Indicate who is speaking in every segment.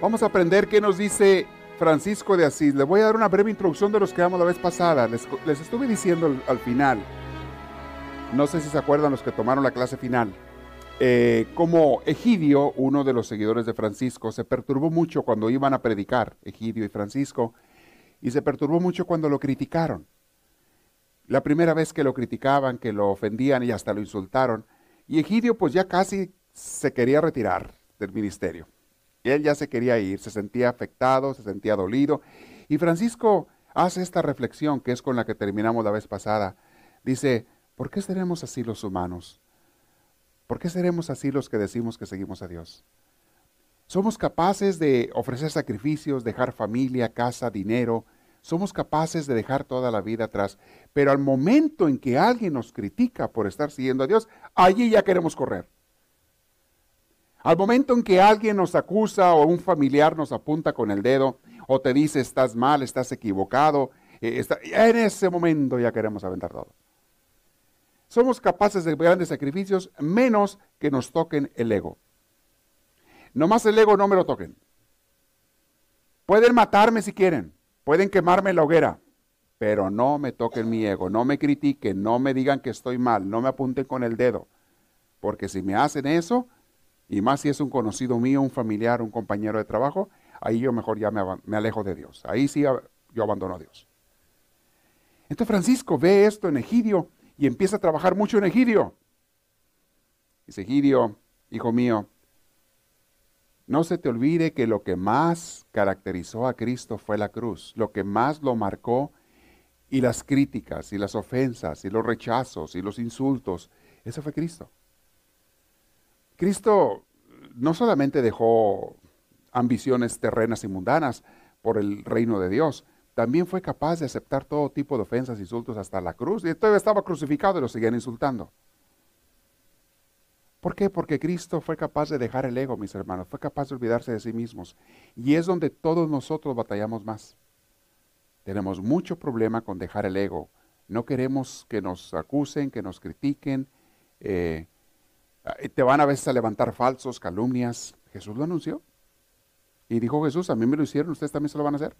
Speaker 1: Vamos a aprender qué nos dice Francisco de Asís. Le voy a dar una breve introducción de los que damos la vez pasada. Les, estuve diciendo al, final, no sé si se acuerdan los que tomaron la clase final, eh, como Egidio, uno de los seguidores de Francisco, se perturbó mucho cuando iban a predicar, Egidio y Francisco, y se perturbó mucho cuando lo criticaron. La primera vez que lo criticaban, que lo ofendían y hasta lo insultaron, y Egidio pues ya casi se quería retirar del ministerio. Él ya se quería ir, se sentía afectado, se sentía dolido. Y Francisco hace esta reflexión que es con la que terminamos la vez pasada. Dice, ¿por qué seremos así los humanos? ¿Por qué seremos así los que decimos que seguimos a Dios? Somos capaces de ofrecer sacrificios, dejar familia, casa, dinero. Somos capaces de dejar toda la vida atrás. Pero al momento en que alguien nos critica por estar siguiendo a Dios, allí ya queremos correr. Al momento en que alguien nos acusa o un familiar nos apunta con el dedo o te dice estás mal, estás equivocado, eh, en ese momento ya queremos aventar todo. Somos capaces de grandes sacrificios menos que nos toquen el ego. Nomás el ego no me lo toquen. Pueden matarme si quieren, pueden quemarme la hoguera, pero no me toquen mi ego, no me critiquen, no me digan que estoy mal, no me apunten con el dedo. Porque si me hacen eso, y más si es un conocido mío, un familiar, un compañero de trabajo, ahí yo mejor ya me, alejo de Dios. Ahí sí yo abandono a Dios. Entonces Francisco ve esto en Egidio y empieza a trabajar mucho en Egidio. Dice, Egidio, hijo mío, no se te olvide que lo que más caracterizó a Cristo fue la cruz, lo que más lo marcó y las críticas y las ofensas y los rechazos y los insultos, eso fue Cristo. Cristo no solamente dejó ambiciones terrenas y mundanas por el reino de Dios, también fue capaz de aceptar todo tipo de ofensas, insultos hasta la cruz. Y todavía estaba crucificado y lo seguían insultando. ¿Por qué? Porque Cristo fue capaz de dejar el ego, mis hermanos, fue capaz de olvidarse de sí mismos. Y es donde todos nosotros batallamos más. Tenemos mucho problema con dejar el ego. No queremos que nos acusen, que nos critiquen. Eh, te van a veces a levantar falsos, calumnias. Jesús lo anunció. Y dijo Jesús, a mí me lo hicieron, ustedes también se lo van a hacer.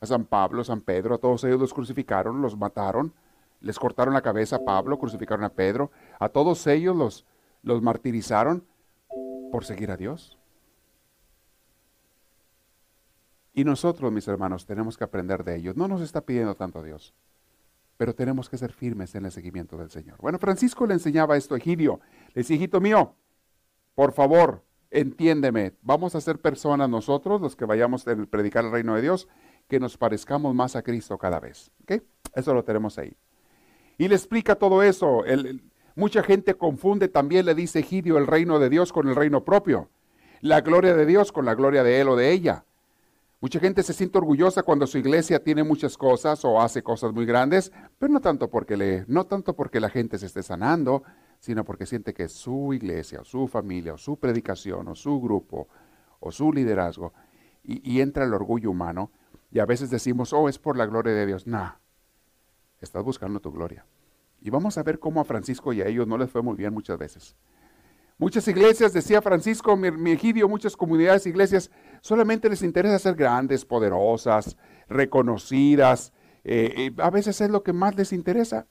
Speaker 1: A San Pablo, San Pedro, a todos ellos los crucificaron, los mataron, les cortaron la cabeza a Pablo, crucificaron a Pedro, a todos ellos los, los martirizaron por seguir a Dios. Y nosotros, mis hermanos, tenemos que aprender de ellos. No nos está pidiendo tanto Dios pero tenemos que ser firmes en el seguimiento del Señor. Bueno, Francisco le enseñaba esto a Egidio. Le decía, hijito mío, por favor, entiéndeme, vamos a ser personas nosotros, los que vayamos a predicar el reino de Dios, que nos parezcamos más a Cristo cada vez. Eso lo tenemos ahí. Y le explica todo eso. mucha gente confunde también, le dice Egidio, el reino de Dios con el reino propio. La gloria de Dios con la gloria de él o de ella. Mucha gente se siente orgullosa cuando su iglesia tiene muchas cosas o hace cosas muy grandes, pero no tanto porque, le, no tanto porque la gente se esté sanando, sino porque siente que su iglesia, o su familia, o su predicación, o su grupo, o su liderazgo, y, entra el orgullo humano, y a veces decimos, oh, es por la gloria de Dios. No, estás buscando tu gloria. Y vamos a ver cómo a Francisco y a ellos no les fue muy bien muchas veces. Muchas iglesias, decía Francisco mi Egidio, muchas comunidades, iglesias, solamente les interesa ser grandes, poderosas, reconocidas. Eh, a veces es lo que más les interesa.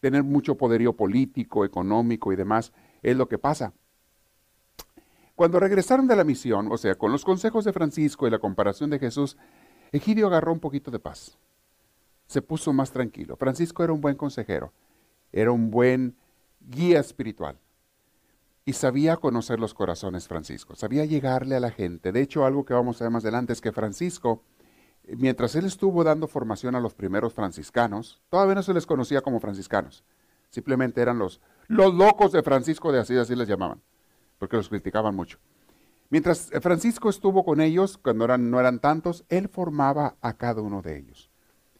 Speaker 1: Tener mucho poderío político, económico y demás, es lo que pasa. Cuando regresaron de la misión, o sea, con los consejos de Francisco y la comparación de Jesús, Egidio agarró un poquito de paz. Se puso más tranquilo. Francisco era un buen consejero, era un buen guía espiritual y sabía conocer los corazones Francisco, sabía llegarle a la gente. De hecho, algo que vamos a ver más adelante es que Francisco, mientras él estuvo dando formación a los primeros franciscanos, todavía no se les conocía como franciscanos, simplemente eran los, los locos de Francisco de Asís, así les llamaban, porque los criticaban mucho. Mientras Francisco estuvo con ellos, cuando no eran tantos, él formaba a cada uno de ellos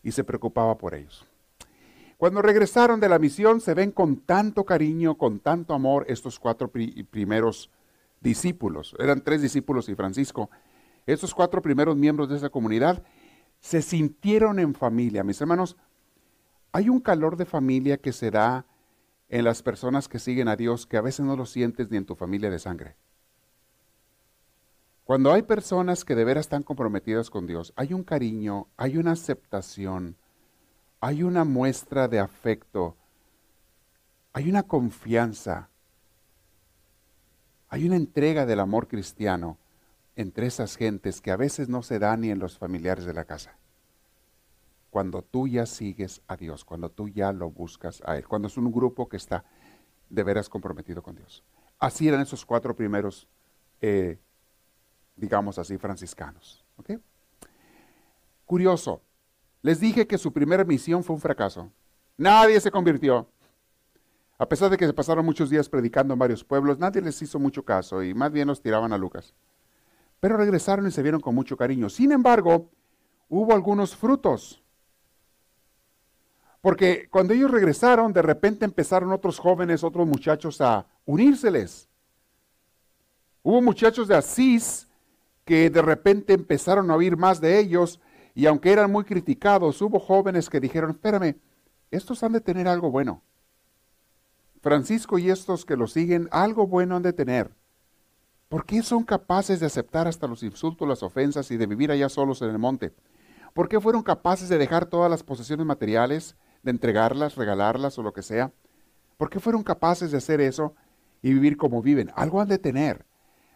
Speaker 1: y se preocupaba por ellos. Cuando regresaron de la misión, se ven con tanto cariño, con tanto amor estos cuatro primeros discípulos. Eran tres discípulos y Francisco. Estos cuatro primeros miembros de esa comunidad se sintieron en familia. Mis hermanos, hay un calor de familia que se da en las personas que siguen a Dios que a veces no lo sientes ni en tu familia de sangre. Cuando hay personas que de veras están comprometidas con Dios, hay un cariño, hay una aceptación, hay una muestra de afecto, hay una confianza, hay una entrega del amor cristiano entre esas gentes que a veces no se da ni en los familiares de la casa. Cuando tú ya sigues a Dios, cuando tú ya lo buscas a Él, cuando es un grupo que está de veras comprometido con Dios. Así eran esos cuatro primeros, eh, digamos así, franciscanos. Curioso, les dije que su primera misión fue un fracaso. Nadie se convirtió. A pesar de que se pasaron muchos días predicando en varios pueblos, nadie les hizo mucho caso y más bien los tiraban a Lucas. Pero regresaron y se vieron con mucho cariño. Sin embargo, hubo algunos frutos. Porque cuando ellos regresaron, de repente empezaron otros jóvenes, otros muchachos a unírseles. Hubo muchachos de Asís que de repente empezaron a oír más de ellos y aunque eran muy criticados, hubo jóvenes que dijeron, espérame, estos han de tener algo bueno. Francisco y estos que lo siguen, algo bueno han de tener. ¿Por qué son capaces de aceptar hasta los insultos, las ofensas y de vivir allá solos en el monte? ¿Por qué fueron capaces de dejar todas las posesiones materiales, de entregarlas, regalarlas o lo que sea? ¿Por qué fueron capaces de hacer eso y vivir como viven? Algo han de tener.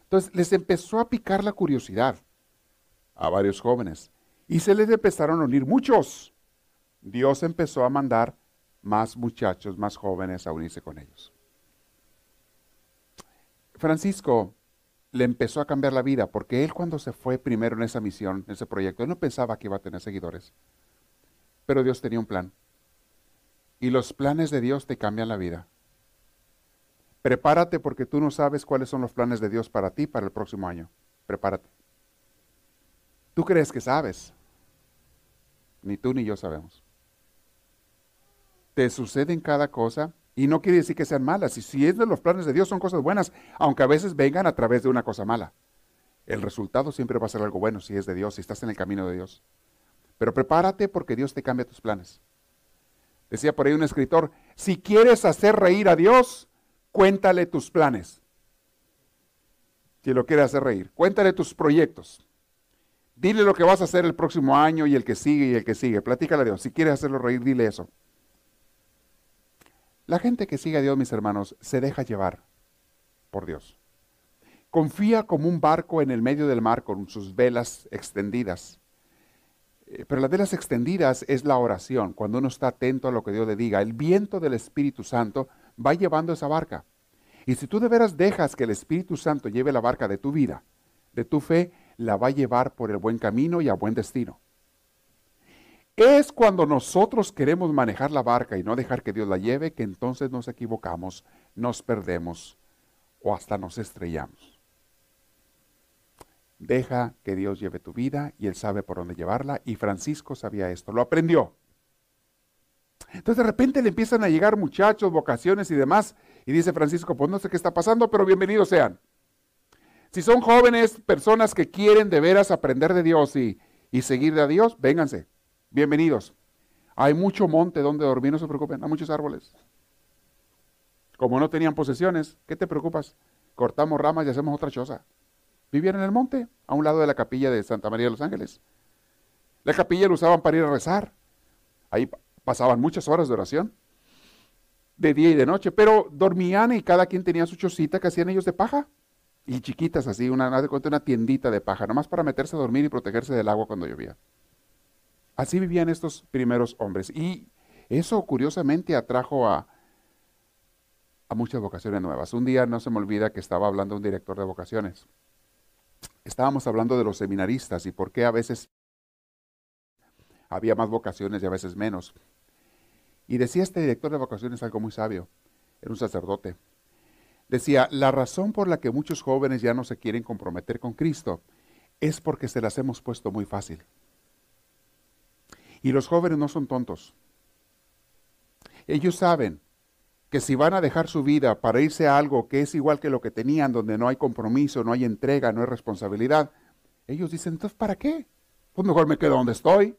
Speaker 1: Entonces les empezó a picar la curiosidad a varios jóvenes. Y se les empezaron a unir muchos. Dios empezó a mandar más muchachos, más jóvenes a unirse con ellos. Francisco le empezó a cambiar la vida porque él cuando se fue primero en esa misión, en ese proyecto, él no pensaba que iba a tener seguidores. Pero Dios tenía un plan. Y los planes de Dios te cambian la vida. Prepárate porque tú no sabes cuáles son los planes de Dios para ti para el próximo año. Prepárate. Tú crees que sabes, ni tú ni yo sabemos. Te suceden cada cosa y no quiere decir que sean malas. Y si es de los planes de Dios, son cosas buenas, aunque a veces vengan a través de una cosa mala. El resultado siempre va a ser algo bueno si es de Dios, si estás en el camino de Dios. Pero prepárate porque Dios te cambia tus planes. Decía por ahí un escritor, si quieres hacer reír a Dios, cuéntale tus planes. Si lo quieres hacer reír, cuéntale tus proyectos. Dile lo que vas a hacer el próximo año y el que sigue y el que sigue. Platícale a Dios. Si quieres hacerlo reír, dile eso. La gente que sigue a Dios, mis hermanos, se deja llevar por Dios. Confía como un barco en el medio del mar con sus velas extendidas. Eh, pero las velas extendidas es la oración, cuando uno está atento a lo que Dios le diga. El viento del Espíritu Santo va llevando esa barca. Y si tú de veras dejas que el Espíritu Santo lleve la barca de tu vida, de tu fe, la va a llevar por el buen camino y a buen destino. Es cuando nosotros queremos manejar la barca y no dejar que Dios la lleve que entonces nos equivocamos, nos perdemos o hasta nos estrellamos. Deja que Dios lleve tu vida y Él sabe por dónde llevarla y Francisco sabía esto, lo aprendió. Entonces de repente le empiezan a llegar muchachos, vocaciones y demás y dice Francisco, pues no sé qué está pasando, pero bienvenidos sean. Si son jóvenes, personas que quieren de veras aprender de Dios y, seguir a Dios, vénganse. Bienvenidos. Hay mucho monte donde dormir, no se preocupen, hay muchos árboles. Como no tenían posesiones, ¿qué te preocupas? Cortamos ramas y hacemos otra choza. Vivían en el monte, a un lado de la capilla de Santa María de los Ángeles. La capilla la usaban para ir a rezar. Ahí pasaban muchas horas de oración, de día y de noche, pero dormían y cada quien tenía su chocita que hacían ellos de paja y chiquitas así, una, una tiendita de paja, nomás para meterse a dormir y protegerse del agua cuando llovía. Así vivían estos primeros hombres. Y eso curiosamente atrajo a, a muchas vocaciones nuevas. Un día no se me olvida que estaba hablando un director de vocaciones. Estábamos hablando de los seminaristas y por qué a veces había más vocaciones y a veces menos. Y decía este director de vocaciones algo muy sabio. Era un sacerdote. Decía, la razón por la que muchos jóvenes ya no se quieren comprometer con Cristo es porque se las hemos puesto muy fácil. Y los jóvenes no son tontos. Ellos saben que si van a dejar su vida para irse a algo que es igual que lo que tenían, donde no hay compromiso, no hay entrega, no hay responsabilidad, ellos dicen, entonces, ¿para qué? Pues mejor me quedo donde estoy.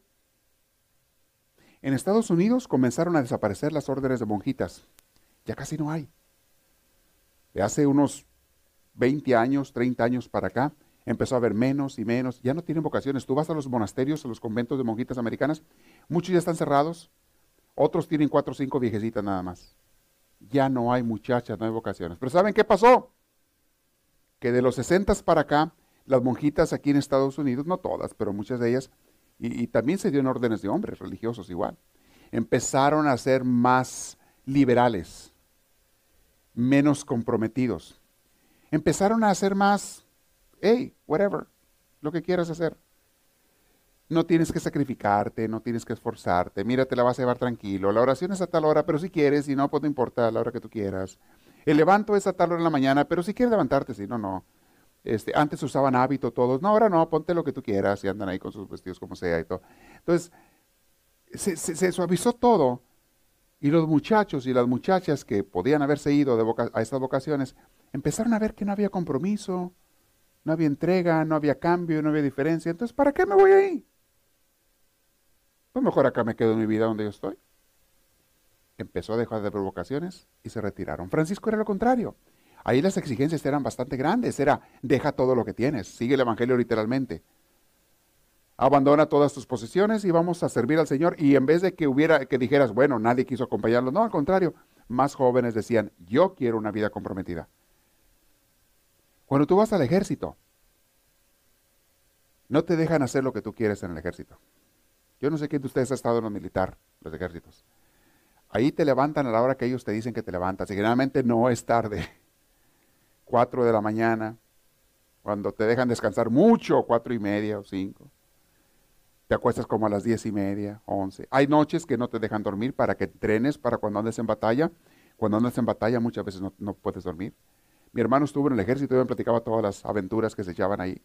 Speaker 1: En Estados Unidos comenzaron a desaparecer las órdenes de monjitas. Ya casi no hay. Hace unos 20 años, 30 años para acá, empezó a haber menos y menos. Ya no tienen vocaciones. Tú vas a los monasterios, a los conventos de monjitas americanas, muchos ya están cerrados. Otros tienen cuatro o cinco viejecitas nada más. Ya no hay muchachas, no hay vocaciones. Pero ¿saben qué pasó? Que de los 60 para acá, las monjitas aquí en Estados Unidos, no todas, pero muchas de ellas, y, también se dio en órdenes de hombres religiosos igual. Empezaron a ser más liberales, menos comprometidos. Empezaron a ser más, hey, whatever, lo que quieras hacer. No tienes que sacrificarte, no tienes que esforzarte. Mira, te la vas a llevar tranquilo. La oración es a tal hora, pero si quieres, si no, pues no importa, la hora que tú quieras. El levanto es a tal hora en la mañana, pero si quieres levantarte, si no, no. Este, antes usaban hábito todos, no, ahora no, ponte lo que tú quieras y andan ahí con sus vestidos como sea y todo. Entonces, se, suavizó todo y los muchachos y las muchachas que podían haberse ido a estas vocaciones empezaron a ver que no había compromiso, no había entrega, no había cambio, no había diferencia. Entonces, ¿para qué me voy ahí? Pues mejor acá me quedo en mi vida donde yo estoy. Empezó a dejar de provocaciones y se retiraron. Francisco era lo contrario. Ahí las exigencias eran bastante grandes. Era, deja todo lo que tienes, sigue el Evangelio literalmente. Abandona todas tus posesiones y vamos a servir al Señor. Y en vez de que hubiera, que dijeras, bueno, nadie quiso acompañarlo, no, al contrario, más jóvenes decían, yo quiero una vida comprometida. Cuando tú vas al ejército, no te dejan hacer lo que tú quieres en el ejército. Yo no sé quién de ustedes ha estado en lo militar, los ejércitos. Ahí te levantan a la hora que ellos te dicen que te levantas. Y generalmente no es tarde. 4 de la mañana, cuando te dejan descansar mucho, cuatro y media o cinco. Te acuestas como a las diez y media, once. Hay noches que no te dejan dormir para que entrenes para cuando andes en batalla. Cuando andas en batalla muchas veces no, puedes dormir. Mi hermano estuvo en el ejército y me platicaba todas las aventuras que se echaban ahí.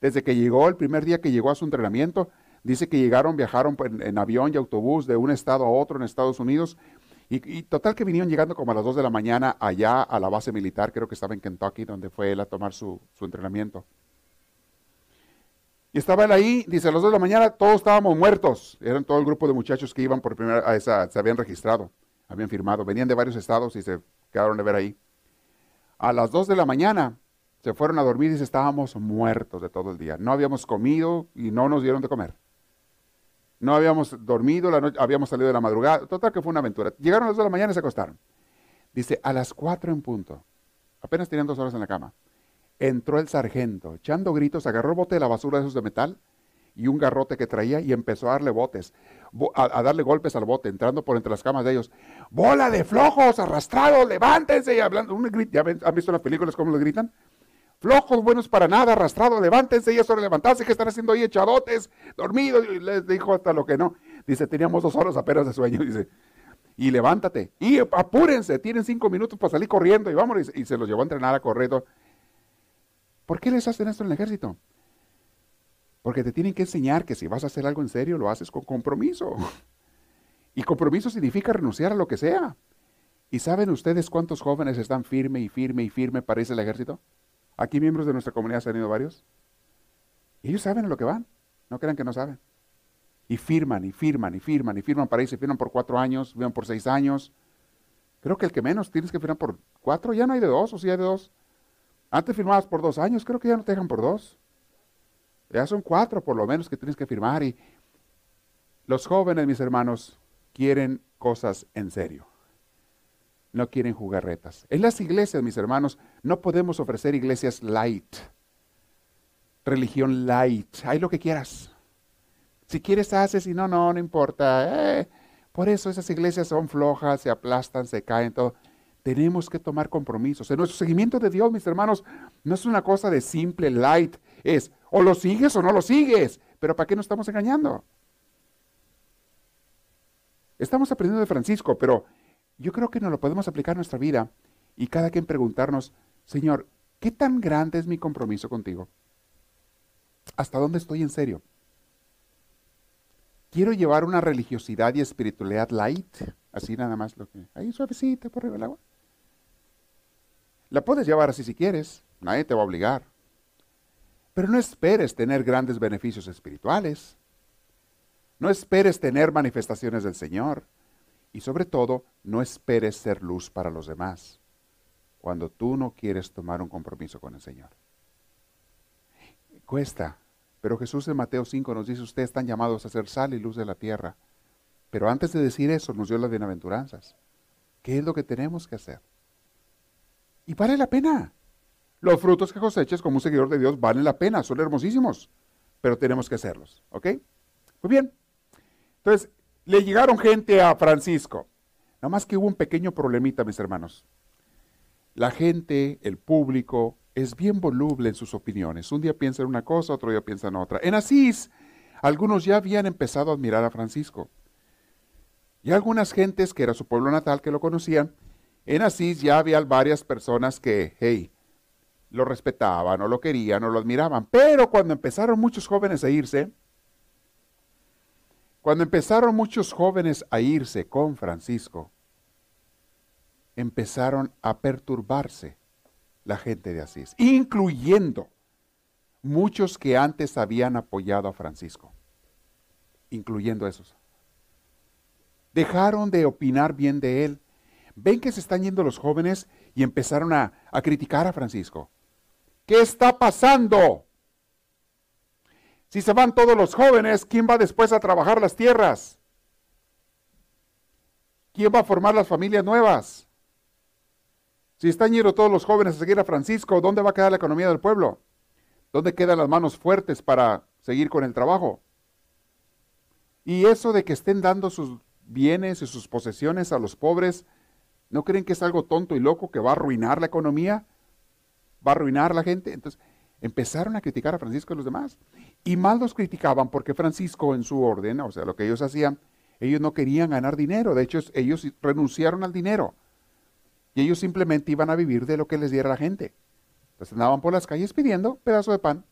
Speaker 1: Desde que llegó, el primer día que llegó a su entrenamiento, dice que llegaron, viajaron en avión y autobús de un estado a otro en Estados Unidos y, total que vinieron llegando como a las 2 de la mañana allá a la base militar, creo que estaba en Kentucky, donde fue él a tomar su, entrenamiento. Y estaba él ahí, dice, a las 2 de la mañana todos estábamos muertos. Eran todo el grupo de muchachos que iban por primera a esa, se habían registrado, habían firmado, venían de varios estados y se quedaron de ver ahí. A las 2 de la mañana se fueron a dormir y dice, estábamos muertos de todo el día. No habíamos comido y no nos dieron de comer. No habíamos dormido, la noche, habíamos salido de la madrugada. Total que fue una aventura. Llegaron a las 2 de la mañana y se acostaron. Dice, a las 4 en punto, apenas tenían dos horas en la cama, entró el sargento, echando gritos, agarró el bote de la basura de esos de metal y un garrote que traía y empezó a darle botes, a, darle golpes al bote, entrando por entre las camas de ellos. ¡Bola de flojos, arrastrados, levántense! Y hablando, un ¿ya han visto las películas cómo les gritan? flojos, buenos para nada, arrastrados, levántense y eso levantarse, que están haciendo ahí echadotes, dormidos, y les dijo hasta lo que no. Dice, teníamos dos horas apenas de sueño, dice, y levántate, y apúrense, tienen cinco minutos para salir corriendo, y vámonos, y, se los llevó a entrenar a correr. ¿Por qué les hacen esto en el ejército? Porque te tienen que enseñar que si vas a hacer algo en serio, lo haces con compromiso. Y compromiso significa renunciar a lo que sea. ¿Y saben ustedes cuántos jóvenes están firme y firme y firme para irse al ejército? Aquí miembros de nuestra comunidad se han ido varios. ellos saben a lo que van. No crean que no saben. Y firman, y firman, y firman, y firman para irse. Firman por cuatro años, firman por seis años. Creo que el que menos tienes que firmar por cuatro, ya no hay de dos, o si hay de dos. Antes firmabas por dos años, creo que ya no te dejan por dos. Ya son cuatro por lo menos que tienes que firmar. Y los jóvenes, mis hermanos, quieren cosas en serio no quieren jugarretas. En las iglesias, mis hermanos, no podemos ofrecer iglesias light, religión light, hay lo que quieras. Si quieres, haces y no, no, no importa. Eh, por eso esas iglesias son flojas, se aplastan, se caen, todo. Tenemos que tomar compromisos. En nuestro seguimiento de Dios, mis hermanos, no es una cosa de simple light. Es o lo sigues o no lo sigues. Pero ¿para qué nos estamos engañando? Estamos aprendiendo de Francisco, pero yo creo que nos lo podemos aplicar en nuestra vida y cada quien preguntarnos, Señor, ¿qué tan grande es mi compromiso contigo? ¿Hasta dónde estoy en serio? Quiero llevar una religiosidad y espiritualidad light, así nada más lo que, ahí suavecita por arriba del agua. La puedes llevar así si quieres, nadie te va a obligar. Pero no esperes tener grandes beneficios espirituales. No esperes tener manifestaciones del Señor. Y sobre todo, no esperes ser luz para los demás cuando tú no quieres tomar un compromiso con el Señor. Cuesta, pero Jesús en Mateo 5 nos dice, ustedes están llamados a ser sal y luz de la tierra. Pero antes de decir eso, nos dio las bienaventuranzas. ¿Qué es lo que tenemos que hacer? Y vale la pena. Los frutos que coseches como un seguidor de Dios valen la pena, son hermosísimos, pero tenemos que hacerlos, ¿ok? Muy bien. Entonces, le llegaron gente a Francisco. Nada más que hubo un pequeño problemita, mis hermanos. La gente, el público, es bien voluble en sus opiniones. Un día piensa en una cosa, otro día piensa en otra. En Asís, algunos ya habían empezado a admirar a Francisco. Y algunas gentes, que era su pueblo natal, que lo conocían, en Asís ya había varias personas que, hey, lo respetaban o lo querían o lo admiraban. Pero cuando empezaron muchos jóvenes a irse, cuando empezaron muchos jóvenes a irse con Francisco, empezaron a perturbarse la gente de Asís, incluyendo muchos que antes habían apoyado a Francisco, incluyendo esos. Dejaron de opinar bien de él. Ven que se están yendo los jóvenes y empezaron a, a criticar a Francisco. ¿Qué está pasando? Si se van todos los jóvenes, ¿quién va después a trabajar las tierras? ¿Quién va a formar las familias nuevas? Si están yendo todos los jóvenes a seguir a Francisco, ¿dónde va a quedar la economía del pueblo? ¿Dónde quedan las manos fuertes para seguir con el trabajo? Y eso de que estén dando sus bienes y sus posesiones a los pobres, ¿no creen que es algo tonto y loco que va a arruinar la economía? va a arruinar la gente. Entonces empezaron a criticar a Francisco y los demás. Y mal los criticaban porque Francisco en su orden, o sea, lo que ellos hacían, ellos no querían ganar dinero. De hecho, ellos renunciaron al dinero. Y ellos simplemente iban a vivir de lo que les diera la gente. Entonces andaban por las calles pidiendo pedazo de pan.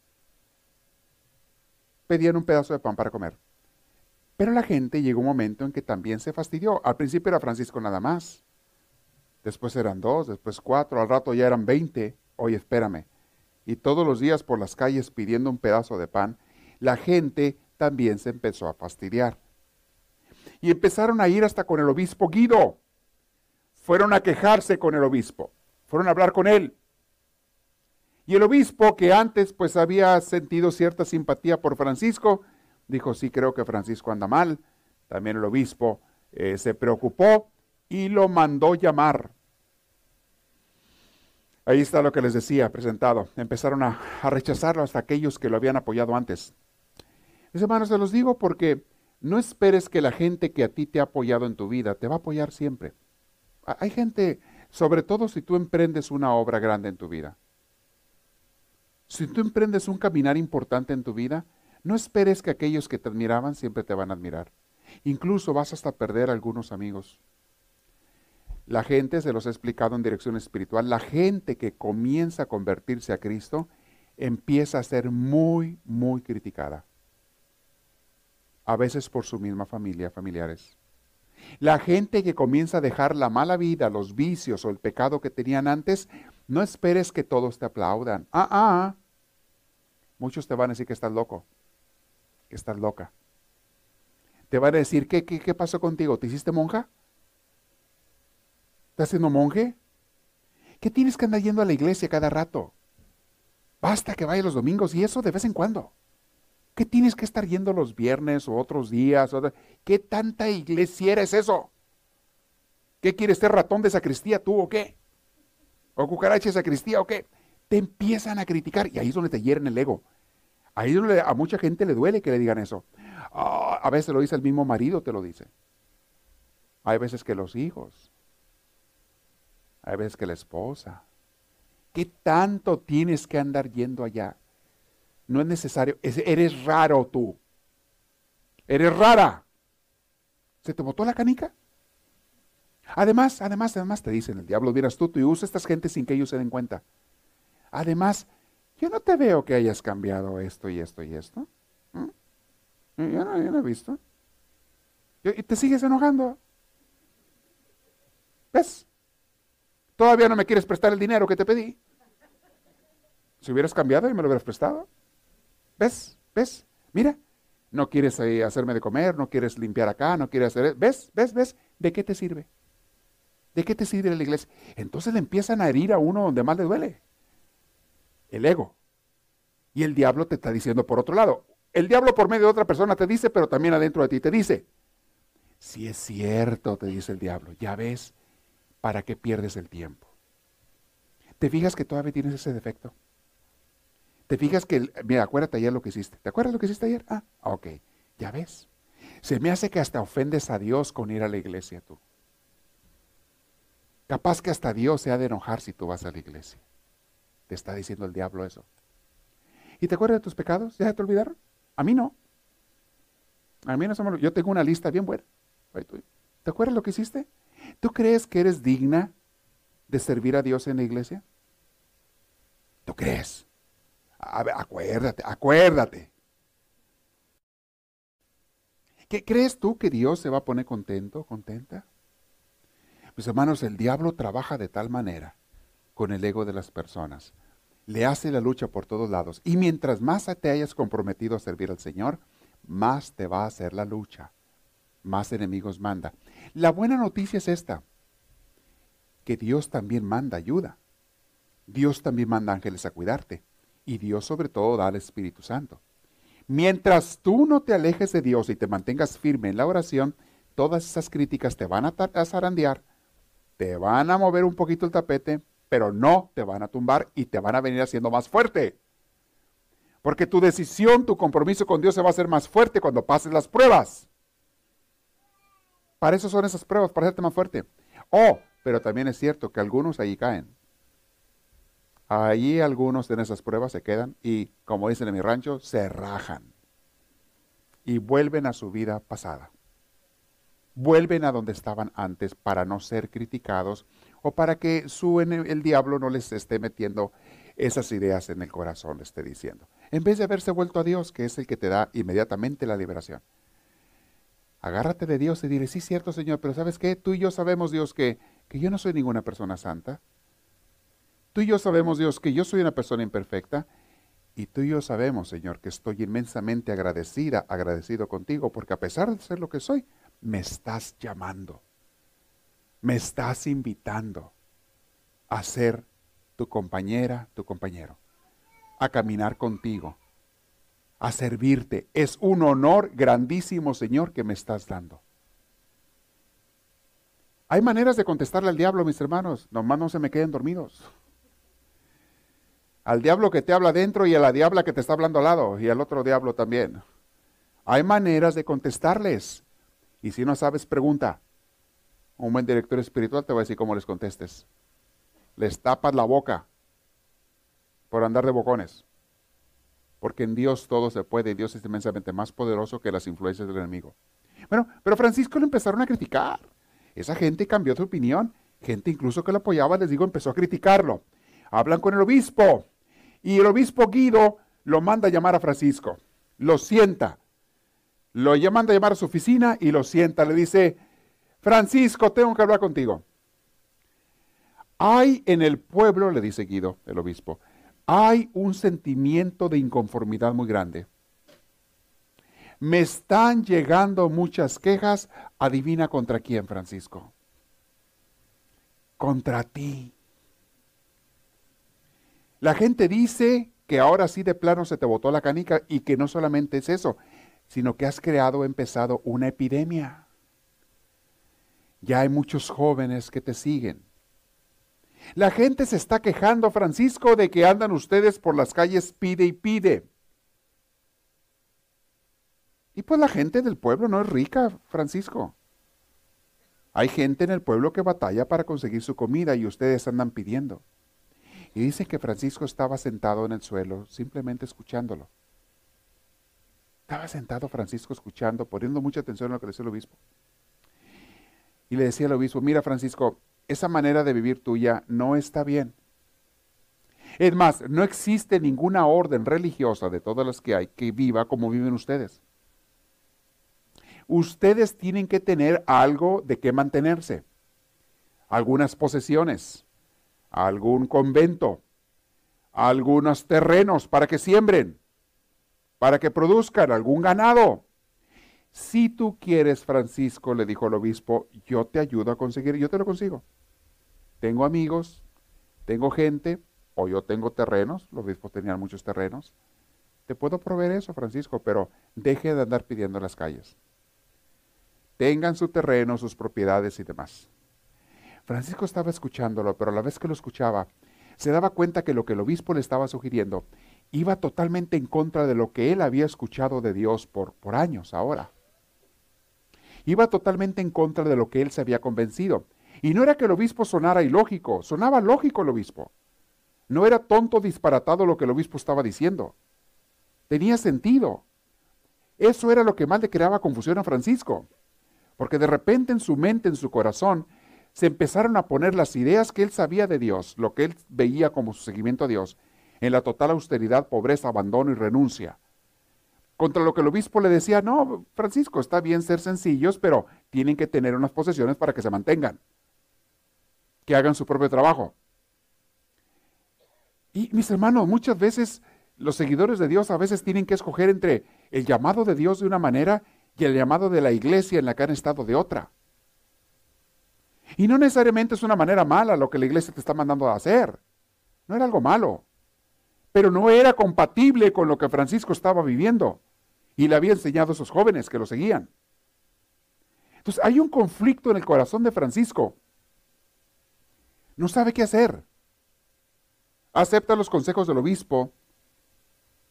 Speaker 1: Pedían un pedazo de pan para comer. Pero la gente llegó un momento en que también se fastidió. Al principio era Francisco nada más. Después eran dos, después cuatro, al rato ya eran veinte oye, espérame, y todos los días por las calles pidiendo un pedazo de pan, la gente también se empezó a fastidiar. Y empezaron a ir hasta con el obispo Guido. Fueron a quejarse con el obispo, fueron a hablar con él. Y el obispo, que antes pues había sentido cierta simpatía por Francisco, dijo, sí, creo que Francisco anda mal. También el obispo eh, se preocupó y lo mandó llamar. Ahí está lo que les decía presentado. Empezaron a, rechazarlo hasta aquellos que lo habían apoyado antes. Mis hermanos, se los digo porque no esperes que la gente que a ti te ha apoyado en tu vida te va a apoyar siempre. Hay gente, sobre todo si tú emprendes una obra grande en tu vida. Si tú emprendes un caminar importante en tu vida, no esperes que aquellos que te admiraban siempre te van a admirar. Incluso vas hasta perder algunos amigos. La gente, se los he explicado en dirección espiritual, la gente que comienza a convertirse a Cristo empieza a ser muy, muy criticada. A veces por su misma familia, familiares. La gente que comienza a dejar la mala vida, los vicios o el pecado que tenían antes, no esperes que todos te aplaudan. Ah, ah. Muchos te van a decir que estás loco, que estás loca. Te van a decir, ¿qué, qué, qué pasó contigo? ¿Te hiciste monja? ¿Estás siendo monje? ¿Qué tienes que andar yendo a la iglesia cada rato? Basta que vaya los domingos y eso de vez en cuando. ¿Qué tienes que estar yendo los viernes o otros días? ¿Qué tanta iglesia es eso? ¿Qué quieres ser ratón de sacristía tú o qué? ¿O cucaracha de sacristía o qué? Te empiezan a criticar y ahí es donde te hieren el ego. Ahí es donde a mucha gente le duele que le digan eso. Ah, a veces lo dice el mismo marido, te lo dice. Hay veces que los hijos. Hay veces que la esposa. ¿Qué tanto tienes que andar yendo allá? No es necesario. Eres raro tú. Eres rara. ¿Se te botó la canica? Además, además, además te dicen, el diablo bien astuto y usa estas gentes sin que ellos se den cuenta. Además, yo no te veo que hayas cambiado esto y esto y esto. ¿Mm? Yo, no, yo no he visto. Y te sigues enojando. ¿Ves? Todavía no me quieres prestar el dinero que te pedí. Si hubieras cambiado y me lo hubieras prestado. ¿Ves? ¿Ves? Mira, no quieres eh, hacerme de comer, no quieres limpiar acá, no quieres hacer... ¿Ves? ¿Ves? ¿Ves? ¿De qué te sirve? ¿De qué te sirve la iglesia? Entonces le empiezan a herir a uno donde más le duele. El ego. Y el diablo te está diciendo por otro lado. El diablo por medio de otra persona te dice, pero también adentro de ti te dice. Si es cierto, te dice el diablo, ya ves, ¿para qué pierdes el tiempo? ¿Te fijas que todavía tienes ese defecto? ¿Te fijas que, mira, acuérdate ayer lo que hiciste? ¿Te acuerdas lo que hiciste ayer? Ah, ok, ya ves. Se me hace que hasta ofendes a Dios con ir a la iglesia tú. Capaz que hasta Dios se ha de enojar si tú vas a la iglesia. Te está diciendo el diablo eso. ¿Y te acuerdas de tus pecados? ¿Ya te olvidaron? A mí no. A mí no somos. Yo tengo una lista bien buena. ¿Te acuerdas lo que hiciste? ¿Tú crees que eres digna de servir a Dios en la iglesia? ¿Tú crees? A ver, acuérdate, acuérdate. ¿Qué crees tú que Dios se va a poner contento, contenta? Mis hermanos, el diablo trabaja de tal manera con el ego de las personas. Le hace la lucha por todos lados. Y mientras más te hayas comprometido a servir al Señor, más te va a hacer la lucha más enemigos manda. La buena noticia es esta, que Dios también manda ayuda. Dios también manda ángeles a cuidarte. Y Dios sobre todo da al Espíritu Santo. Mientras tú no te alejes de Dios y te mantengas firme en la oración, todas esas críticas te van a zarandear, te van a mover un poquito el tapete, pero no te van a tumbar y te van a venir haciendo más fuerte. Porque tu decisión, tu compromiso con Dios se va a hacer más fuerte cuando pases las pruebas. Para eso son esas pruebas, para hacerte más fuerte. Oh, pero también es cierto que algunos ahí caen. Allí algunos en esas pruebas se quedan y, como dicen en mi rancho, se rajan. Y vuelven a su vida pasada. Vuelven a donde estaban antes para no ser criticados o para que su, el diablo no les esté metiendo esas ideas en el corazón, le esté diciendo. En vez de haberse vuelto a Dios, que es el que te da inmediatamente la liberación. Agárrate de Dios y dile, sí, cierto, Señor, pero ¿sabes qué? Tú y yo sabemos, Dios, que, que yo no soy ninguna persona santa. Tú y yo sabemos, Dios, que yo soy una persona imperfecta. Y tú y yo sabemos, Señor, que estoy inmensamente agradecida, agradecido contigo, porque a pesar de ser lo que soy, me estás llamando. Me estás invitando a ser tu compañera, tu compañero, a caminar contigo, a servirte. Es un honor grandísimo, Señor, que me estás dando. Hay maneras de contestarle al diablo, mis hermanos. Nomás no se me queden dormidos. Al diablo que te habla dentro y a la diabla que te está hablando al lado y al otro diablo también. Hay maneras de contestarles. Y si no sabes, pregunta. Un buen director espiritual te va a decir cómo les contestes. Les tapas la boca por andar de bocones. Porque en Dios todo se puede y Dios es inmensamente más poderoso que las influencias del enemigo. Bueno, pero Francisco lo empezaron a criticar. Esa gente cambió de opinión. Gente incluso que lo apoyaba, les digo, empezó a criticarlo. Hablan con el obispo. Y el obispo Guido lo manda a llamar a Francisco. Lo sienta. Lo manda a llamar a su oficina y lo sienta. Le dice, Francisco, tengo que hablar contigo. Hay en el pueblo, le dice Guido, el obispo, hay un sentimiento de inconformidad muy grande. Me están llegando muchas quejas. Adivina contra quién, Francisco. Contra ti. La gente dice que ahora sí de plano se te botó la canica y que no solamente es eso, sino que has creado, empezado una epidemia. Ya hay muchos jóvenes que te siguen la gente se está quejando, Francisco, de que andan ustedes por las calles pide y pide. Y pues la gente del pueblo no es rica, Francisco. Hay gente en el pueblo que batalla para conseguir su comida y ustedes andan pidiendo. Y dice que Francisco estaba sentado en el suelo, simplemente escuchándolo. Estaba sentado Francisco escuchando, poniendo mucha atención a lo que decía el obispo. y le decía al obispo, mira Francisco, esa manera de vivir tuya no está bien. Es más, no existe ninguna orden religiosa de todas las que hay que viva como viven ustedes. Ustedes tienen que tener algo de qué mantenerse. Algunas posesiones, algún convento, algunos terrenos para que siembren, para que produzcan algún ganado. Si tú quieres, Francisco, le dijo el obispo, yo te ayudo a conseguir, yo te lo consigo. Tengo amigos, tengo gente, o yo tengo terrenos, los obispos tenían muchos terrenos. Te puedo proveer eso, Francisco, pero deje de andar pidiendo en las calles. Tengan su terreno, sus propiedades y demás. Francisco estaba escuchándolo, pero a la vez que lo escuchaba, se daba cuenta que lo que el obispo le estaba sugiriendo iba totalmente en contra de lo que él había escuchado de Dios por, por años ahora. Iba totalmente en contra de lo que él se había convencido. Y no era que el obispo sonara ilógico, sonaba lógico el obispo. No era tonto disparatado lo que el obispo estaba diciendo. Tenía sentido. Eso era lo que más le creaba confusión a Francisco. Porque de repente en su mente, en su corazón, se empezaron a poner las ideas que él sabía de Dios, lo que él veía como su seguimiento a Dios, en la total austeridad, pobreza, abandono y renuncia. Contra lo que el obispo le decía, no, Francisco, está bien ser sencillos, pero tienen que tener unas posesiones para que se mantengan, que hagan su propio trabajo. Y mis hermanos, muchas veces los seguidores de Dios a veces tienen que escoger entre el llamado de Dios de una manera y el llamado de la iglesia en la que han estado de otra. Y no necesariamente es una manera mala lo que la iglesia te está mandando a hacer. No era algo malo. Pero no era compatible con lo que Francisco estaba viviendo. Y le había enseñado a esos jóvenes que lo seguían. Entonces hay un conflicto en el corazón de Francisco. No sabe qué hacer. Acepta los consejos del obispo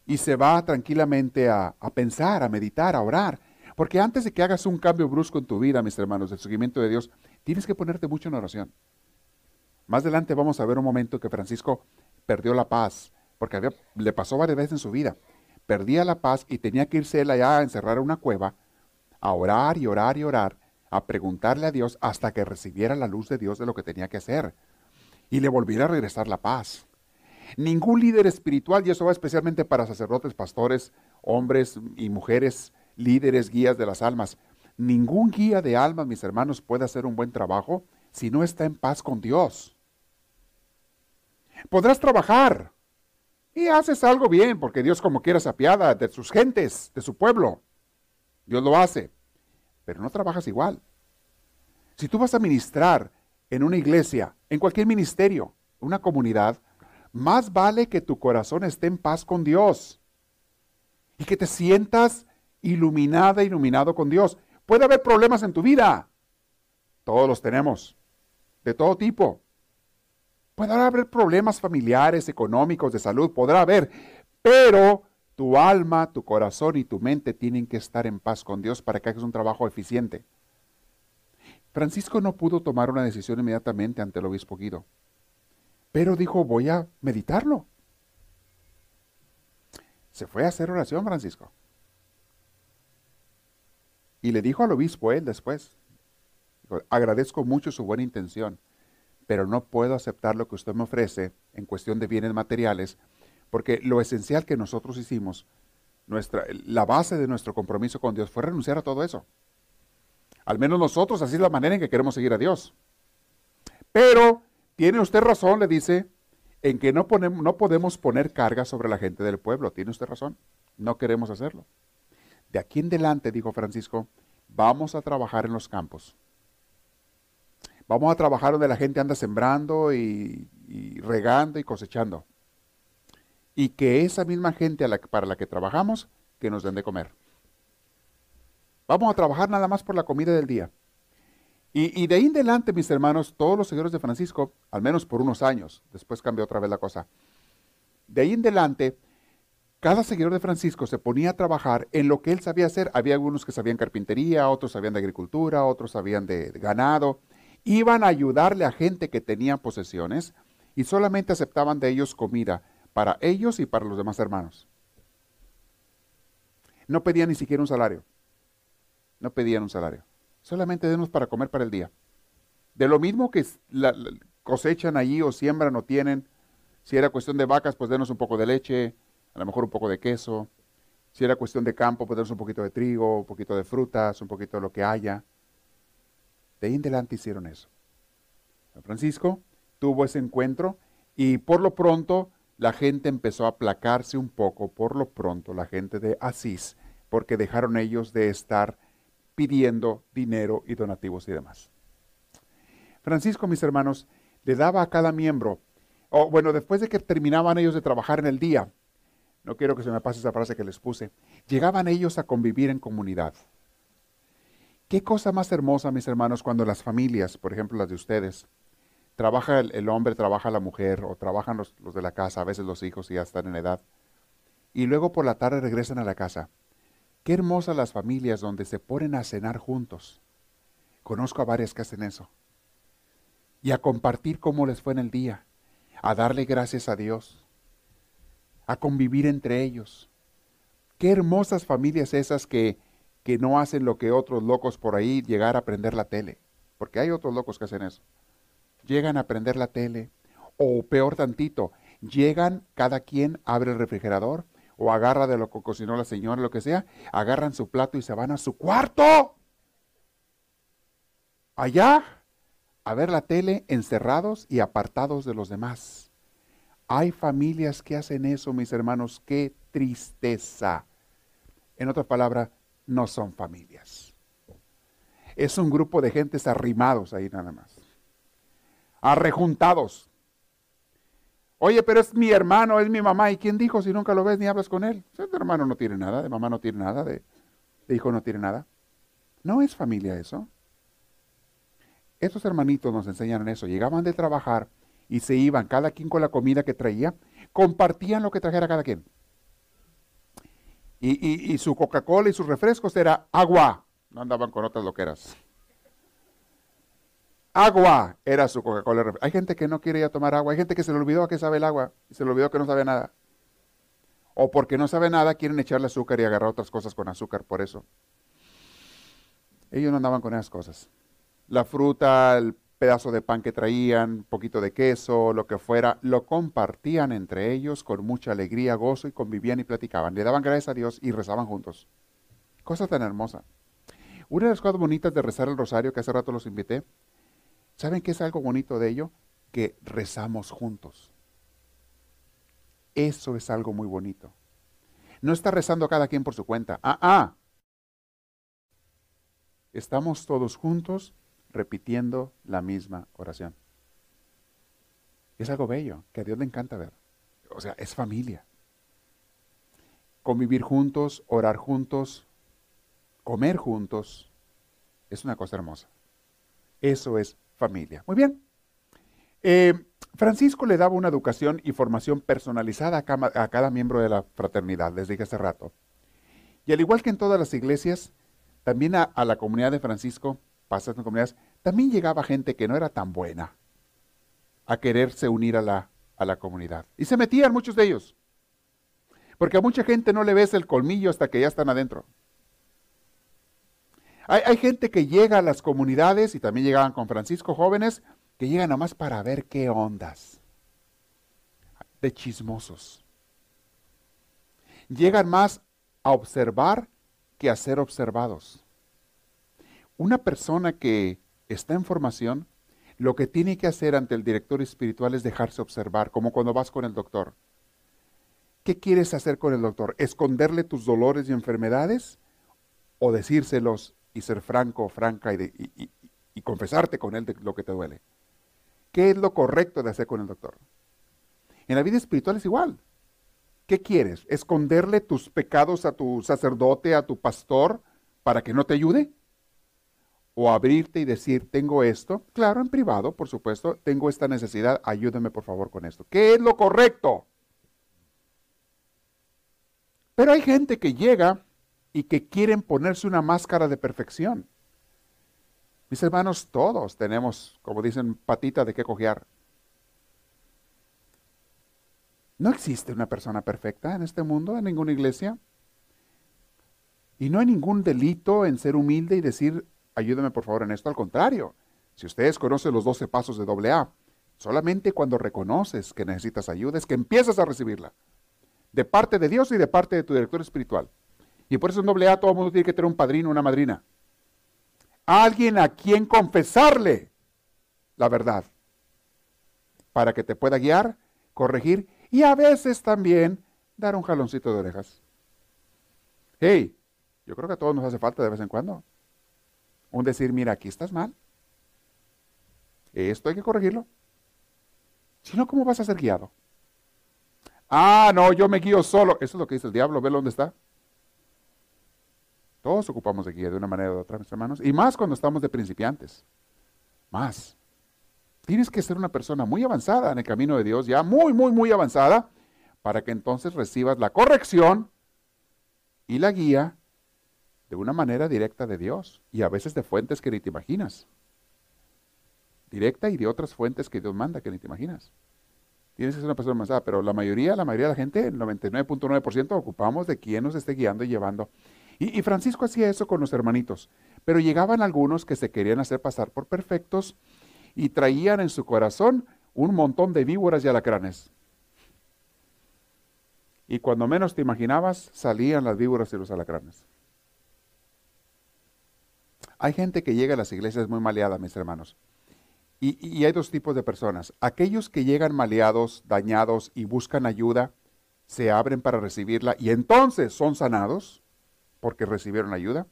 Speaker 1: y se va tranquilamente a, a pensar, a meditar, a orar. Porque antes de que hagas un cambio brusco en tu vida, mis hermanos, del seguimiento de Dios, Tienes que ponerte mucho en oración. Más adelante vamos a ver un momento que Francisco perdió la paz, porque le pasó varias veces en su vida. Perdía la paz y tenía que irse él allá a encerrar una cueva, a orar y orar y orar, a preguntarle a Dios hasta que recibiera la luz de Dios de lo que tenía que hacer. Y le volviera a regresar la paz. Ningún líder espiritual, y eso va especialmente para sacerdotes, pastores, hombres y mujeres, líderes, guías de las almas, Ningún guía de almas, mis hermanos, puede hacer un buen trabajo si no está en paz con Dios. Podrás trabajar y haces algo bien, porque Dios como quiera se apiada de sus gentes, de su pueblo. Dios lo hace, pero no trabajas igual. Si tú vas a ministrar en una iglesia, en cualquier ministerio, una comunidad, más vale que tu corazón esté en paz con Dios y que te sientas iluminada, iluminado con Dios. Puede haber problemas en tu vida. Todos los tenemos, de todo tipo. Puede haber problemas familiares, económicos, de salud, podrá haber, pero tu alma, tu corazón y tu mente tienen que estar en paz con Dios para que hagas un trabajo eficiente. Francisco no pudo tomar una decisión inmediatamente ante el obispo Guido, pero dijo, voy a meditarlo. Se fue a hacer oración, Francisco. Y le dijo al obispo él después, agradezco mucho su buena intención, pero no puedo aceptar lo que usted me ofrece en cuestión de bienes materiales, porque lo esencial que nosotros hicimos, nuestra, la base de nuestro compromiso con Dios fue renunciar a todo eso. Al menos nosotros, así es la manera en que queremos seguir a Dios. Pero tiene usted razón, le dice, en que no, ponemos, no podemos poner carga sobre la gente del pueblo. Tiene usted razón, no queremos hacerlo. De aquí en adelante, dijo Francisco, vamos a trabajar en los campos. Vamos a trabajar donde la gente anda sembrando y, regando y cosechando. Y que esa misma gente para la que trabajamos, que nos den de comer. Vamos a trabajar nada más por la comida del día. Y, de ahí en adelante, mis hermanos, todos los seguidores de Francisco, al menos por unos años, después cambió otra vez la cosa. De ahí en adelante, cada seguidor de Francisco se ponía a trabajar en lo que él sabía hacer. Había algunos que sabían carpintería, otros sabían de agricultura, otros sabían de, ganado. Iban a ayudarle a gente que tenía posesiones y solamente aceptaban de ellos comida para ellos y para los demás hermanos. No pedían ni siquiera un salario. No pedían un salario. Solamente denos para comer para el día. De lo mismo que cosechan allí o siembran o tienen, si era cuestión de vacas, pues denos un poco de leche, a lo mejor un poco de queso. Si era cuestión de campo, pues denos un poquito de trigo, un poquito de frutas, un poquito de lo que haya. De ahí en adelante hicieron eso. San Francisco tuvo ese encuentro y por lo pronto la gente empezó a aplacarse un poco, por lo pronto la gente de Asís, porque dejaron ellos de estar pidiendo dinero y donativos y demás. Francisco, mis hermanos, le daba a cada miembro, o bueno, después de que terminaban ellos de trabajar en el día, no quiero que se me pase esa frase que les puse, llegaban ellos a convivir en comunidad. Qué cosa más hermosa, mis hermanos, cuando las familias, por ejemplo las de ustedes, trabaja el, hombre, trabaja la mujer, o trabajan los, de la casa, a veces los hijos y ya están en edad, y luego por la tarde regresan a la casa. Qué hermosas las familias donde se ponen a cenar juntos. Conozco a varias que hacen eso. Y a compartir cómo les fue en el día, a darle gracias a Dios, a convivir entre ellos. Qué hermosas familias esas que, que no hacen lo que otros locos por ahí llegar a prender la tele, porque hay otros locos que hacen eso llegan a prender la tele, o peor tantito, llegan, cada quien abre el refrigerador, o agarra de lo que cocinó la señora, lo que sea, agarran su plato y se van a su cuarto. Allá, a ver la tele, encerrados y apartados de los demás. Hay familias que hacen eso, mis hermanos, qué tristeza. En otra palabra, no son familias. Es un grupo de gentes arrimados ahí nada más arrejuntados. Oye, pero es mi hermano, es mi mamá. ¿Y quién dijo si nunca lo ves ni hablas con él? de hermano no tiene nada, de mamá no tiene nada, de, hijo no tiene nada. No es familia eso. Estos hermanitos nos enseñaron eso. Llegaban de trabajar y se iban, cada quien con la comida que traía, compartían lo que trajera cada quien. Y, y su Coca-Cola y sus refrescos era agua. No andaban con otras loqueras. Agua era su Coca-Cola. Hay gente que no quiere ir a tomar agua. Hay gente que se le olvidó a qué sabe el agua y se le olvidó que no sabe nada. O porque no sabe nada, quieren echarle azúcar y agarrar otras cosas con azúcar por eso. Ellos no andaban con esas cosas. La fruta, el pedazo de pan que traían, poquito de queso, lo que fuera, lo compartían entre ellos con mucha alegría, gozo y convivían y platicaban. Le daban gracias a Dios y rezaban juntos. Cosa tan hermosa. Una de las cosas bonitas de rezar el rosario, que hace rato los invité, ¿Saben qué es algo bonito de ello? Que rezamos juntos. Eso es algo muy bonito. No está rezando cada quien por su cuenta. Ah, ah. Estamos todos juntos repitiendo la misma oración. Es algo bello, que a Dios le encanta ver. O sea, es familia. Convivir juntos, orar juntos, comer juntos, es una cosa hermosa. Eso es familia. Muy bien. Eh, Francisco le daba una educación y formación personalizada a cada, miembro de la fraternidad, les dije hace rato. Y al igual que en todas las iglesias, también a, la comunidad de Francisco, pasas en comunidades, también llegaba gente que no era tan buena a quererse unir a la, a la comunidad. Y se metían muchos de ellos. Porque a mucha gente no le ves el colmillo hasta que ya están adentro. Hay, gente que llega a las comunidades, y también llegaban con Francisco jóvenes, que llegan nomás para ver qué ondas. De chismosos. Llegan más a observar que a ser observados. Una persona que está en formación, lo que tiene que hacer ante el director espiritual es dejarse observar, como cuando vas con el doctor. ¿Qué quieres hacer con el doctor? ¿Esconderle tus dolores y enfermedades? ¿O decírselos y ser franco o franca y, confesarte con él de lo que te duele. ¿Qué es lo correcto de hacer con el doctor? En la vida espiritual es igual. ¿Qué quieres? ¿Esconderle tus pecados a tu sacerdote, a tu pastor, para que no te ayude? ¿O abrirte y decir, tengo esto? Claro, en privado, por supuesto, tengo esta necesidad, ayúdame por favor con esto. ¿Qué es lo correcto? Pero hay gente que llega y que quieren ponerse una máscara de perfección. Mis hermanos, todos tenemos, como dicen, patita de qué cojear. No existe una persona perfecta en este mundo, en ninguna iglesia. Y no hay ningún delito en ser humilde y decir, ayúdame por favor en esto. Al contrario, Si ustedes conocen los 12 pasos de AA, solamente cuando reconoces que necesitas ayuda es que empiezas a recibirla. De parte de Dios y de parte de tu director espiritual. Y por eso en AA todo el mundo tiene que tener un padrino, una madrina. Alguien a quien confesarle la verdad. Para que te pueda guiar, corregir y a veces también dar un jaloncito de orejas. Hey, yo creo que a todos nos hace falta de vez en cuando. Un decir, mira, aquí estás mal. Esto hay que corregirlo. Si no, ¿cómo vas a ser guiado? Ah, no, yo me guío solo. Eso es lo que dice el diablo. Ve dónde está. Todos ocupamos de guía de una manera u otra, mis hermanos. Y más cuando estamos de principiantes. Más. Tienes que ser una persona muy avanzada en el camino de Dios, ya muy, muy, muy avanzada, para que entonces recibas la corrección y la guía de una manera directa de Dios y a veces de fuentes que ni te imaginas. Directa y de otras fuentes que Dios manda que ni te imaginas. Tienes que ser una persona avanzada, pero la mayoría, la mayoría de la gente, el 99.9% ocupamos de quien nos esté guiando y llevando. Y, y Francisco hacía eso con los hermanitos, pero llegaban algunos que se querían hacer pasar por perfectos y traían en su corazón un montón de víboras y alacranes. Y cuando menos te imaginabas, salían las víboras y los alacranes. Hay gente que llega a las iglesias muy maleada, mis hermanos. Y, hay dos tipos de personas. Aquellos que llegan maleados, dañados y buscan ayuda, se abren para recibirla y entonces son sanados porque recibieron ayuda.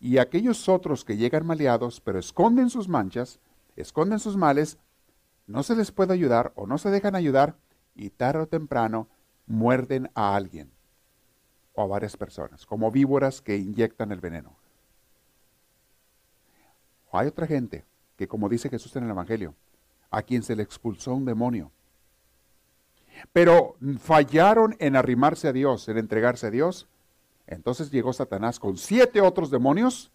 Speaker 1: Y aquellos otros que llegan maleados, pero esconden sus manchas, esconden sus males, no se les puede ayudar o no se dejan ayudar y tarde o temprano muerden a alguien o a varias personas, como víboras que inyectan el veneno. Hay otra gente que, como dice Jesús en el Evangelio, a quien se le expulsó un demonio. Pero fallaron en arrimarse a Dios, en entregarse a Dios. Entonces llegó Satanás con siete otros demonios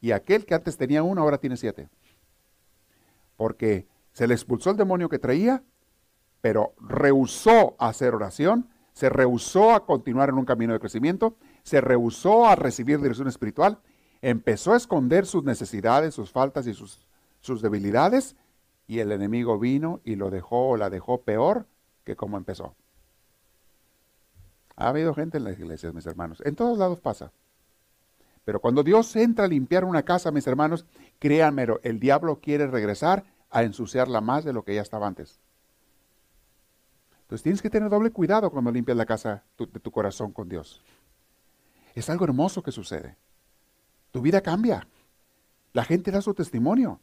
Speaker 1: y aquel que antes tenía uno ahora tiene siete porque se le expulsó el demonio que traía, pero rehusó hacer oración, se rehusó a continuar en un camino de crecimiento, se rehusó a recibir dirección espiritual, empezó a esconder sus necesidades, sus faltas y sus debilidades, y el enemigo vino y lo dejó o la dejó peor que como empezó. Ha habido gente en las iglesias, mis hermanos. En todos lados pasa. Pero cuando Dios entra a limpiar una casa, mis hermanos, créanmelo, el diablo quiere regresar a ensuciarla más de lo que ya estaba antes. Entonces tienes que tener doble cuidado cuando limpias la casa de tu corazón con Dios. Es algo hermoso que sucede. Tu vida cambia. La gente da su testimonio.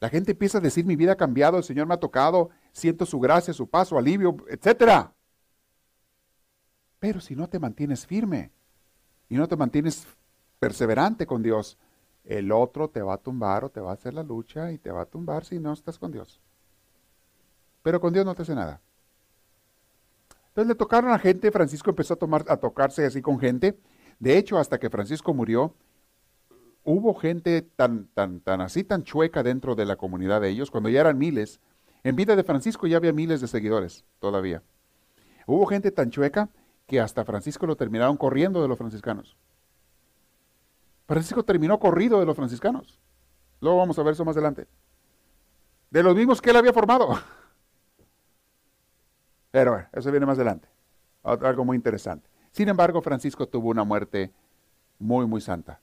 Speaker 1: La gente empieza a decir, mi vida ha cambiado, el Señor me ha tocado, siento su gracia, su paso, alivio, etc. Pero si no te mantienes firme y no te mantienes perseverante con Dios, el otro te va a tumbar o te va a hacer la lucha y te va a tumbar si no estás con Dios. Pero con Dios no te hace nada. Entonces le tocaron a gente, Francisco empezó a, tomar, a tocarse así con gente. De hecho, hasta que Francisco murió, hubo gente tan, tan, tan así, tan chueca dentro de la comunidad de ellos, cuando ya eran miles. En vida de Francisco ya había miles de seguidores todavía. Hubo gente tan chueca que hasta Francisco lo terminaron corriendo de los franciscanos. Francisco terminó corrido de los franciscanos. Luego vamos a ver eso más adelante. De los mismos que él había formado. Pero eso viene más adelante. Algo muy interesante. Sin embargo, Francisco tuvo una muerte muy, muy santa.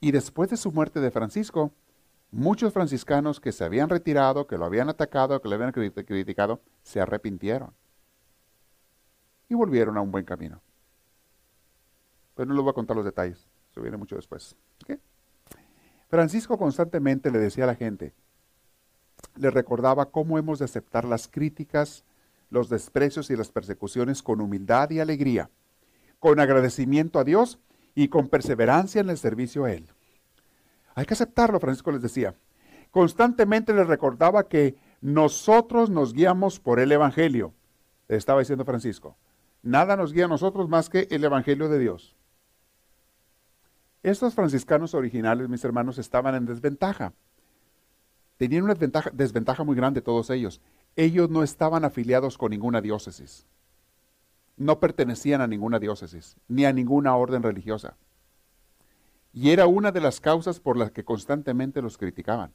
Speaker 1: Y después de su muerte de Francisco, muchos franciscanos que se habían retirado, que lo habían atacado, que lo habían criticado, se arrepintieron y volvieron a un buen camino. Pero no les voy a contar los detalles, eso viene mucho después. Francisco constantemente le decía a la gente, le recordaba cómo hemos de aceptar las críticas, los desprecios y las persecuciones con humildad y alegría, con agradecimiento a Dios y con perseverancia en el servicio a Él. Hay que aceptarlo, Francisco les decía. Constantemente les recordaba que nosotros nos guiamos por el Evangelio, estaba diciendo Francisco. Nada nos guía a nosotros más que el Evangelio de Dios. Estos franciscanos originales, mis hermanos, estaban en desventaja. Tenían una desventaja, desventaja muy grande todos ellos. Ellos no estaban afiliados con ninguna diócesis. No pertenecían a ninguna diócesis, ni a ninguna orden religiosa. Y era una de las causas por las que constantemente los criticaban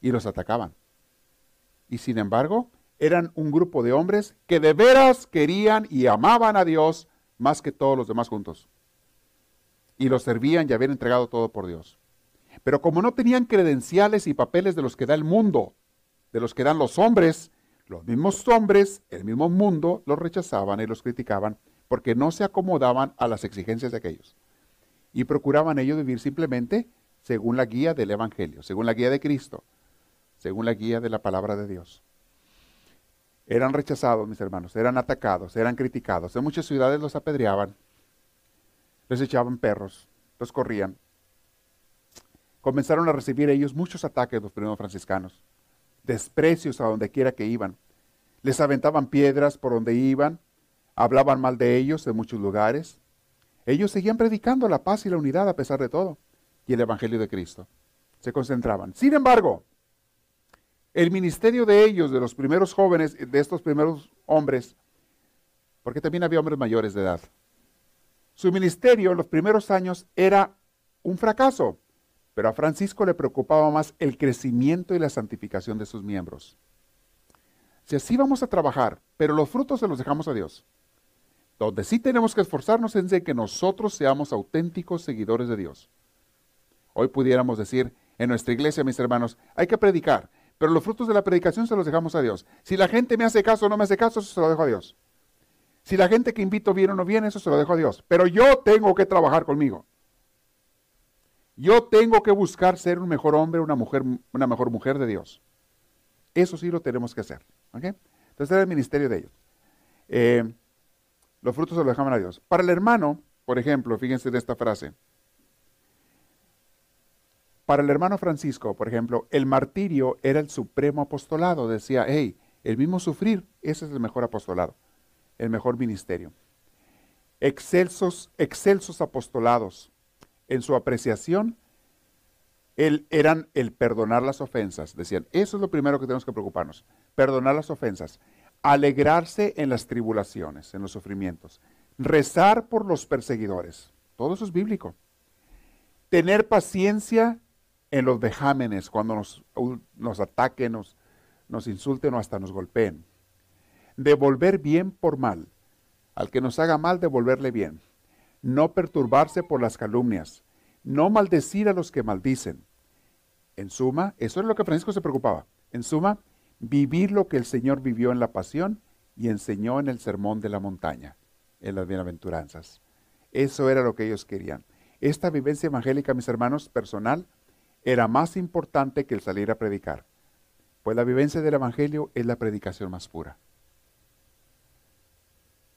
Speaker 1: y los atacaban. Y sin embargo, eran un grupo de hombres que de veras querían y amaban a Dios más que todos los demás juntos. Y los servían y habían entregado todo por Dios. Pero como no tenían credenciales y papeles de los que da el mundo, de los que dan los hombres, los mismos hombres, el mismo mundo, los rechazaban y los criticaban porque no se acomodaban a las exigencias de aquellos. Y procuraban ellos vivir simplemente según la guía del Evangelio, según la guía de Cristo, según la guía de la palabra de Dios. Eran rechazados, mis hermanos, eran atacados, eran criticados. En muchas ciudades los apedreaban, les echaban perros, los corrían. Comenzaron a recibir ellos muchos ataques los primeros franciscanos, desprecios a donde quiera que iban. Les aventaban piedras por donde iban, hablaban mal de ellos en muchos lugares. Ellos seguían predicando la paz y la unidad a pesar de todo y el Evangelio de Cristo. Se concentraban. Sin embargo, el ministerio de ellos, de los primeros jóvenes, de estos primeros hombres, porque también había hombres mayores de edad, su ministerio en los primeros años era un fracaso, pero a Francisco le preocupaba más el crecimiento y la santificación de sus miembros. Si así vamos a trabajar, pero los frutos se los dejamos a Dios. Donde sí tenemos que esforzarnos es de que nosotros seamos auténticos seguidores de Dios. Hoy pudiéramos decir en nuestra iglesia, mis hermanos, hay que predicar, pero los frutos de la predicación se los dejamos a Dios. Si la gente me hace caso o no me hace caso, eso se lo dejo a Dios. Si la gente que invito viene o no viene, eso se lo dejo a Dios. Pero yo tengo que trabajar conmigo. Yo tengo que buscar ser un mejor hombre, una, mujer, una mejor mujer de Dios. Eso sí lo tenemos que hacer. Entonces era el ministerio de ellos. Eh, los frutos se los dejaban a Dios. Para el hermano, por ejemplo, fíjense en esta frase. Para el hermano Francisco, por ejemplo, el martirio era el supremo apostolado. Decía, hey, el mismo sufrir, ese es el mejor apostolado, el mejor ministerio. Excelsos, excelsos apostolados. En su apreciación, eran el perdonar las ofensas. Decían, eso es lo primero que tenemos que preocuparnos, perdonar las ofensas, alegrarse en las tribulaciones, en los sufrimientos, rezar por los perseguidores. Todo eso es bíblico. Tener paciencia en los vejámenes, cuando nos, ataquen, nos, nos insulten o hasta nos golpeen. Devolver bien por mal. Al que nos haga mal, devolverle bien. No perturbarse por las calumnias. No maldecir a los que maldicen. En suma, eso es lo que Francisco se preocupaba. En suma, vivir lo que el Señor vivió en la pasión y enseñó en el sermón de la montaña, en las bienaventuranzas. Eso era lo que ellos querían. Esta vivencia evangélica, mis hermanos, personal, era más importante que el salir a predicar, pues la vivencia del Evangelio es la predicación más pura.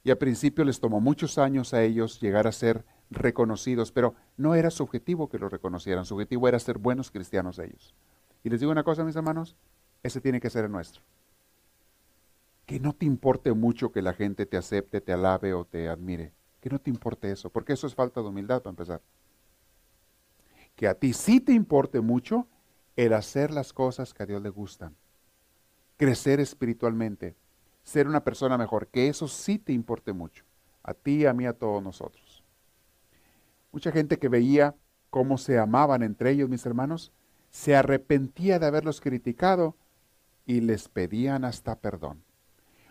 Speaker 1: Y al principio les tomó muchos años a ellos llegar a ser reconocidos, pero no era su objetivo que lo reconocieran, su objetivo era ser buenos cristianos ellos. Y les digo una cosa, mis hermanos, ese tiene que ser el nuestro. Que no te importe mucho que la gente te acepte, te alabe o te admire. Que no te importe eso, porque eso es falta de humildad para empezar que a ti sí te importe mucho el hacer las cosas que a Dios le gustan. Crecer espiritualmente, ser una persona mejor, que eso sí te importe mucho. A ti, a mí, a todos nosotros. Mucha gente que veía cómo se amaban entre ellos, mis hermanos, se arrepentía de haberlos criticado y les pedían hasta perdón.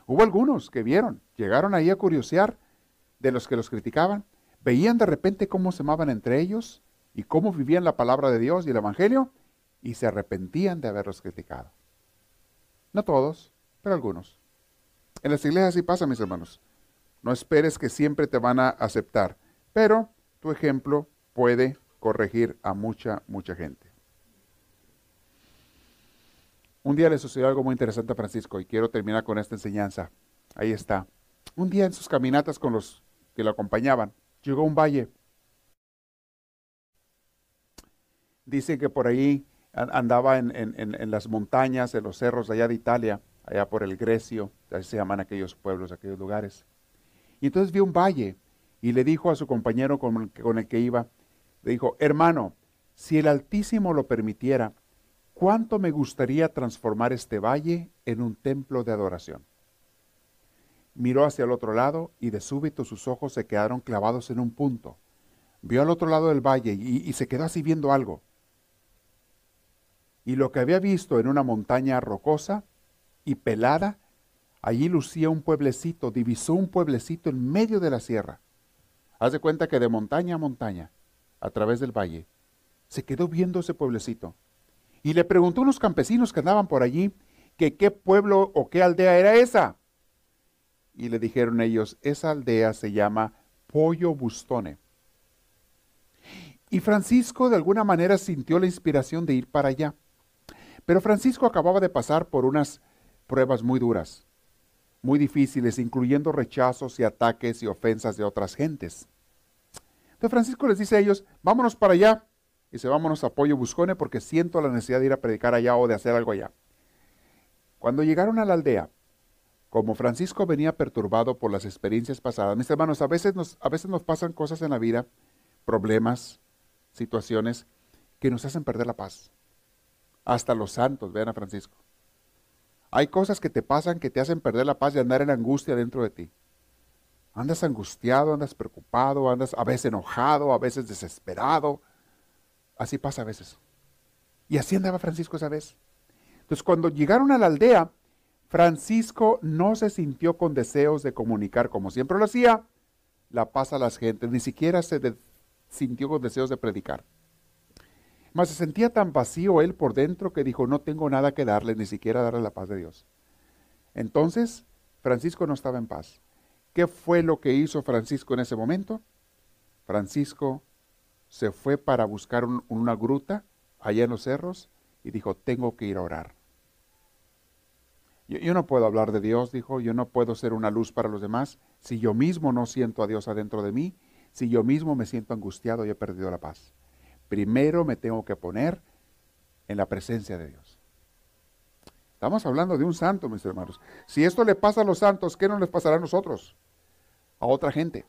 Speaker 1: Hubo algunos que vieron, llegaron ahí a curiosear de los que los criticaban, veían de repente cómo se amaban entre ellos y cómo vivían la palabra de Dios y el Evangelio y se arrepentían de haberlos criticado. No todos, pero algunos. En las iglesias sí pasa, mis hermanos. No esperes que siempre te van a aceptar, pero tu ejemplo puede corregir a mucha, mucha gente. Un día le sucedió algo muy interesante a Francisco y quiero terminar con esta enseñanza. Ahí está. Un día en sus caminatas con los que lo acompañaban, llegó a un valle Dice que por ahí andaba en, las montañas, en los cerros allá de Italia, allá por el Grecio, así se llaman aquellos pueblos, aquellos lugares. Y entonces vio un valle y le dijo a su compañero con el, con el que iba, le dijo, hermano, si el Altísimo lo permitiera, ¿cuánto me gustaría transformar este valle en un templo de adoración? Miró hacia el otro lado y de súbito sus ojos se quedaron clavados en un punto vio al otro lado del valle y, se quedó así viendo algo. Y lo que había visto en una montaña rocosa y pelada, allí lucía un pueblecito, divisó un pueblecito en medio de la sierra. Haz de cuenta que de montaña a montaña, a través del valle, se quedó viendo ese pueblecito. Y le preguntó a unos campesinos que andaban por allí que qué pueblo o qué aldea era esa. Y le dijeron ellos, esa aldea se llama Pollo Bustone. Y Francisco de alguna manera sintió la inspiración de ir para allá. Pero Francisco acababa de pasar por unas pruebas muy duras, muy difíciles, incluyendo rechazos y ataques y ofensas de otras gentes. Entonces Francisco les dice a ellos, vámonos para allá. Y se vámonos a Pollo Buscone porque siento la necesidad de ir a predicar allá o de hacer algo allá. Cuando llegaron a la aldea, como Francisco venía perturbado por las experiencias pasadas, mis hermanos, a veces nos, a veces nos pasan cosas en la vida, problemas, situaciones que nos hacen perder la paz. Hasta los santos, vean a Francisco. Hay cosas que te pasan que te hacen perder la paz y andar en angustia dentro de ti. Andas angustiado, andas preocupado, andas a veces enojado, a veces desesperado. Así pasa a veces. Y así andaba Francisco esa vez. Entonces, cuando llegaron a la aldea, Francisco no se sintió con deseos de comunicar como siempre lo hacía la paz a las gentes, ni siquiera se sintió con deseos de predicar. Mas se sentía tan vacío él por dentro que dijo, no tengo nada que darle, ni siquiera darle la paz de Dios. Entonces, Francisco no estaba en paz. ¿Qué fue lo que hizo Francisco en ese momento? Francisco se fue para buscar una gruta allá en los cerros y dijo, tengo que ir a orar. Yo, yo, no puedo hablar de Dios, dijo, yo no puedo ser una luz para los demás si yo mismo no siento a Dios adentro de mí si yo mismo me siento angustiado y he perdido la paz? Primero me tengo que poner en la presencia de Dios. Estamos hablando de un santo, mis hermanos. Si esto le pasa a los santos, ¿qué no les pasará a nosotros? A otra gente.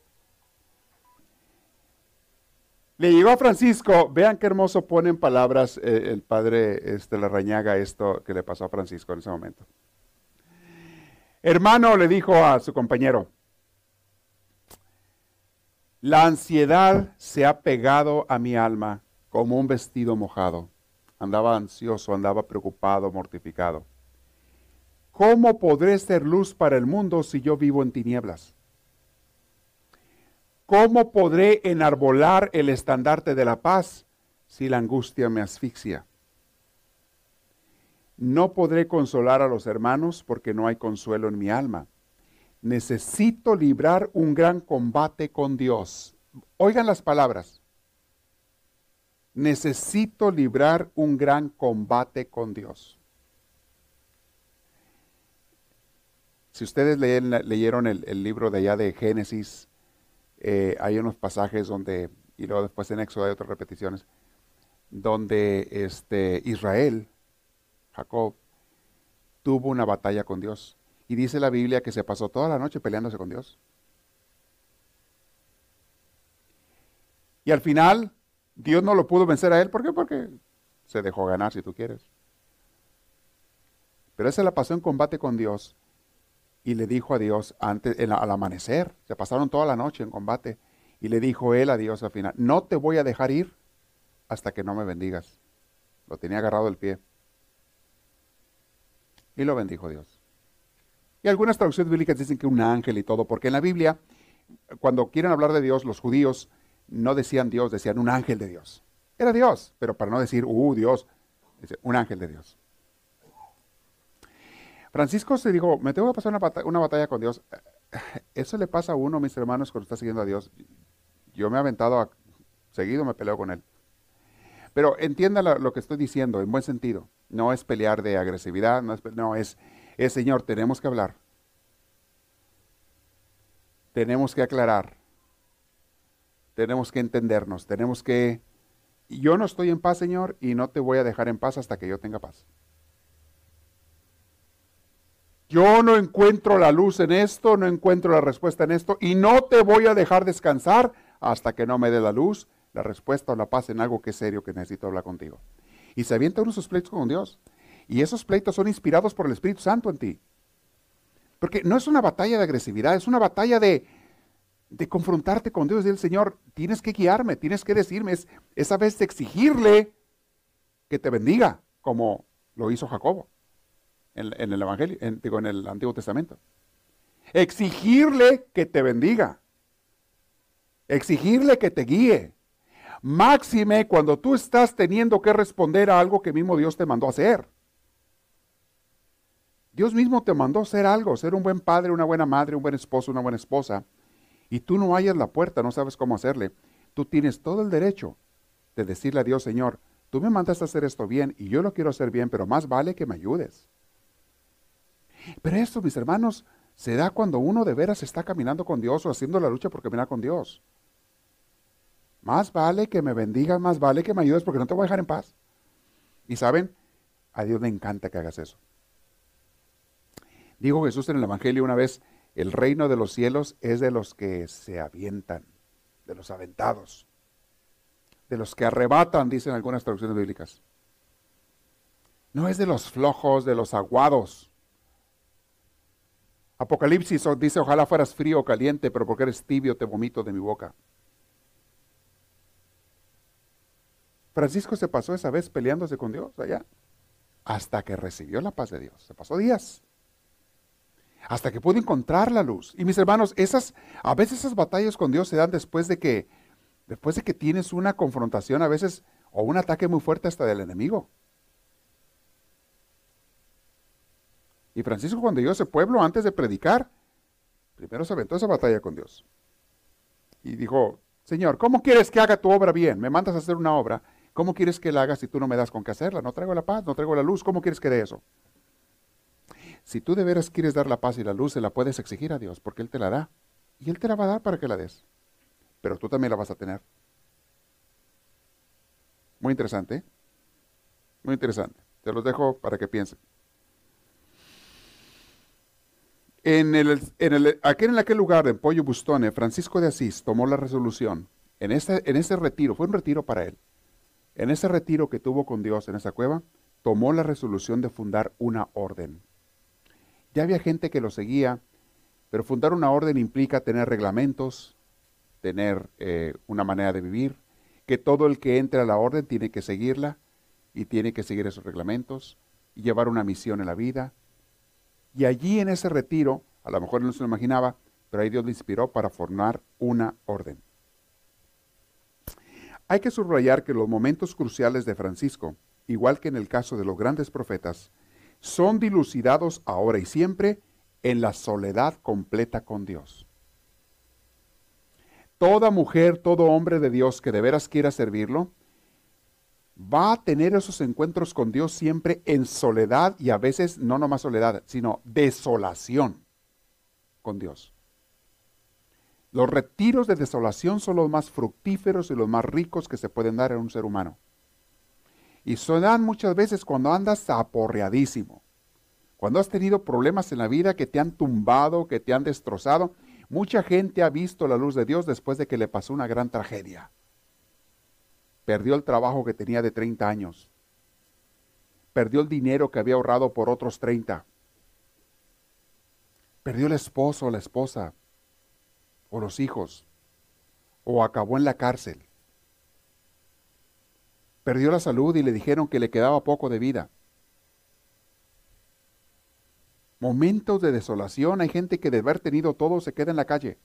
Speaker 1: Le llegó a Francisco, vean qué hermoso pone en palabras eh, el padre este, la rañaga esto que le pasó a Francisco en ese momento. Hermano, le dijo a su compañero, la ansiedad se ha pegado a mi alma como un vestido mojado. Andaba ansioso, andaba preocupado, mortificado. ¿Cómo podré ser luz para el mundo si yo vivo en tinieblas? ¿Cómo podré enarbolar el estandarte de la paz si la angustia me asfixia? No podré consolar a los hermanos porque no hay consuelo en mi alma necesito librar un gran combate con Dios. Oigan las palabras. Necesito librar un gran combate con Dios. Si ustedes leyeron el, libro de allá de Génesis, eh, hay unos pasajes donde, y luego después en Éxodo hay otras repeticiones, donde este, Israel, Jacob, tuvo una batalla con Dios. Y dice la Biblia que se pasó toda la noche peleándose con Dios. Y al final, Dios no lo pudo vencer a él. ¿Por qué? Porque se dejó ganar, si tú quieres. Pero esa la pasó en combate con Dios. Y le dijo a Dios antes, al amanecer, se pasaron toda la noche en combate. Y le dijo él a Dios al final, no te voy a dejar ir hasta que no me bendigas. Lo tenía agarrado el pie. Y lo bendijo Dios. Y algunas traducciones bíblicas dicen que un ángel y todo, porque en la Biblia, cuando quieren hablar de Dios, los judíos no decían Dios, decían un ángel de Dios. Era Dios, pero para no decir, uh, Dios, un ángel de Dios. Francisco se dijo, me tengo que pasar una, batalla, con Dios. Eso le pasa a uno, mis hermanos, cuando está siguiendo a Dios. Yo me he aventado a, seguido, me peleo con él. Pero entienda lo que estoy diciendo, en buen sentido. No es pelear de agresividad, no es, no, es es, Señor, tenemos que hablar. Tenemos que aclarar. Tenemos que entendernos. Tenemos que... Yo no estoy en paz, Señor, y no te voy a dejar en paz hasta que yo tenga paz. Yo no encuentro la luz en esto, no encuentro la respuesta en esto, y no te voy a dejar descansar hasta que no me dé la luz, la respuesta o la paz en algo que es serio que necesito hablar contigo. Y se avienta uno sus pleitos con Dios. Y esos pleitos son inspirados por el Espíritu Santo en ti. Porque no es una batalla de agresividad, es una batalla de, de confrontarte con Dios y el Señor, tienes que guiarme, tienes que decirme, es esa vez de exigirle que te bendiga, como lo hizo Jacobo en, el Evangelio, digo, en el Antiguo Testamento. Exigirle que te bendiga. Exigirle que te guíe. Máxime cuando tú estás teniendo que responder a algo que mismo Dios te mandó a hacer. Dios mismo te mandó a hacer algo, ser un buen padre, una buena madre, un buen esposo, una buena esposa, y tú no hayas la puerta, no sabes cómo hacerle. Tú tienes todo el derecho de decirle a Dios, Señor, tú me mandaste a hacer esto bien y yo lo quiero hacer bien, pero más vale que me ayudes. Pero esto, mis hermanos, se da cuando uno de veras está caminando con Dios o haciendo la lucha por caminar con Dios. Más vale que me bendigas, más vale que me ayudes porque no te voy a dejar en paz. Y saben, a Dios le encanta que hagas eso. Dijo Jesús en el Evangelio una vez, el reino de los cielos es de los que se avientan, de los aventados, de los que arrebatan, dicen algunas traducciones bíblicas. No es de los flojos, de los aguados. Apocalipsis dice, ojalá fueras frío o caliente, pero porque eres tibio te vomito de mi boca. Francisco se pasó esa vez peleándose con Dios allá, hasta que recibió la paz de Dios. Se pasó días hasta que pudo encontrar la luz. Y mis hermanos, esas, a veces esas batallas con Dios se dan después de que, después de que tienes una confrontación, a veces, o un ataque muy fuerte hasta del enemigo. Y Francisco cuando llegó a ese pueblo, antes de predicar, primero se aventó esa batalla con Dios. Y dijo, Señor, ¿cómo quieres que haga tu obra bien? Me mandas a hacer una obra. ¿Cómo quieres que la haga si tú no me das con qué hacerla? No traigo la paz, no traigo la luz. ¿Cómo quieres que dé eso? Si tú de veras quieres dar la paz y la luz, se la puedes exigir a Dios, porque Él te la da. Y Él te la va a dar para que la des. Pero tú también la vas a tener. Muy interesante. ¿eh? Muy interesante. Te los dejo para que piensen. En, en aquel lugar, en Pollo Bustone, Francisco de Asís tomó la resolución, en ese, en ese retiro, fue un retiro para él, en ese retiro que tuvo con Dios en esa cueva, tomó la resolución de fundar una orden. Ya había gente que lo seguía, pero fundar una orden implica tener reglamentos, tener eh, una manera de vivir, que todo el que entre a la orden tiene que seguirla y tiene que seguir esos reglamentos y llevar una misión en la vida. Y allí en ese retiro, a lo mejor no se lo imaginaba, pero ahí Dios le inspiró para formar una orden. Hay que subrayar que los momentos cruciales de Francisco, igual que en el caso de los grandes profetas, son dilucidados ahora y siempre en la soledad completa con Dios. Toda mujer, todo hombre de Dios que de veras quiera servirlo, va a tener esos encuentros con Dios siempre en soledad y a veces no nomás soledad, sino desolación con Dios. Los retiros de desolación son los más fructíferos y los más ricos que se pueden dar en un ser humano. Y dan muchas veces cuando andas aporreadísimo, cuando has tenido problemas en la vida que te han tumbado, que te han destrozado. Mucha gente ha visto la luz de Dios después de que le pasó una gran tragedia. Perdió el trabajo que tenía de 30 años. Perdió el dinero que había ahorrado por otros 30. Perdió el esposo o la esposa o los hijos. O acabó en la cárcel perdió la salud y le dijeron que le quedaba poco de vida. Momentos de desolación, hay gente que de haber tenido todo se queda en la calle.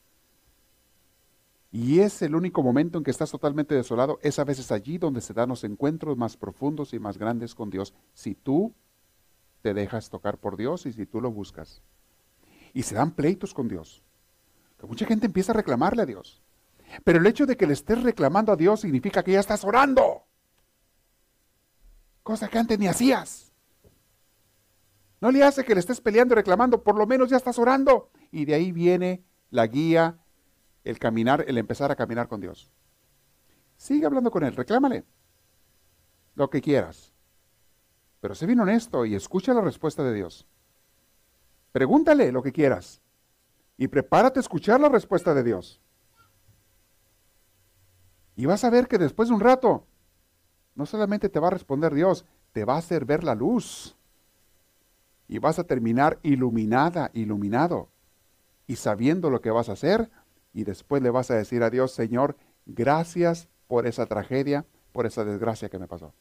Speaker 1: Y es el único momento en que estás totalmente desolado, es a veces allí donde se dan los encuentros más profundos y más grandes con Dios, si tú te dejas tocar por Dios y si tú lo buscas. Y se dan pleitos con Dios. Que mucha gente empieza a reclamarle a Dios. Pero el hecho de que le estés reclamando a Dios significa que ya estás orando cosa que antes ni hacías. No le hace que le estés peleando y reclamando, por lo menos ya estás orando. Y de ahí viene la guía, el caminar, el empezar a caminar con Dios. Sigue hablando con Él, reclámale lo que quieras. Pero sé bien honesto y escucha la respuesta de Dios. Pregúntale lo que quieras y prepárate a escuchar la respuesta de Dios. Y vas a ver que después de un rato no solamente te va a responder Dios, te va a hacer ver la luz. Y vas a terminar iluminada, iluminado. Y sabiendo lo que vas a hacer, y después le vas a decir a Dios, Señor, gracias por esa tragedia, por esa desgracia que me pasó.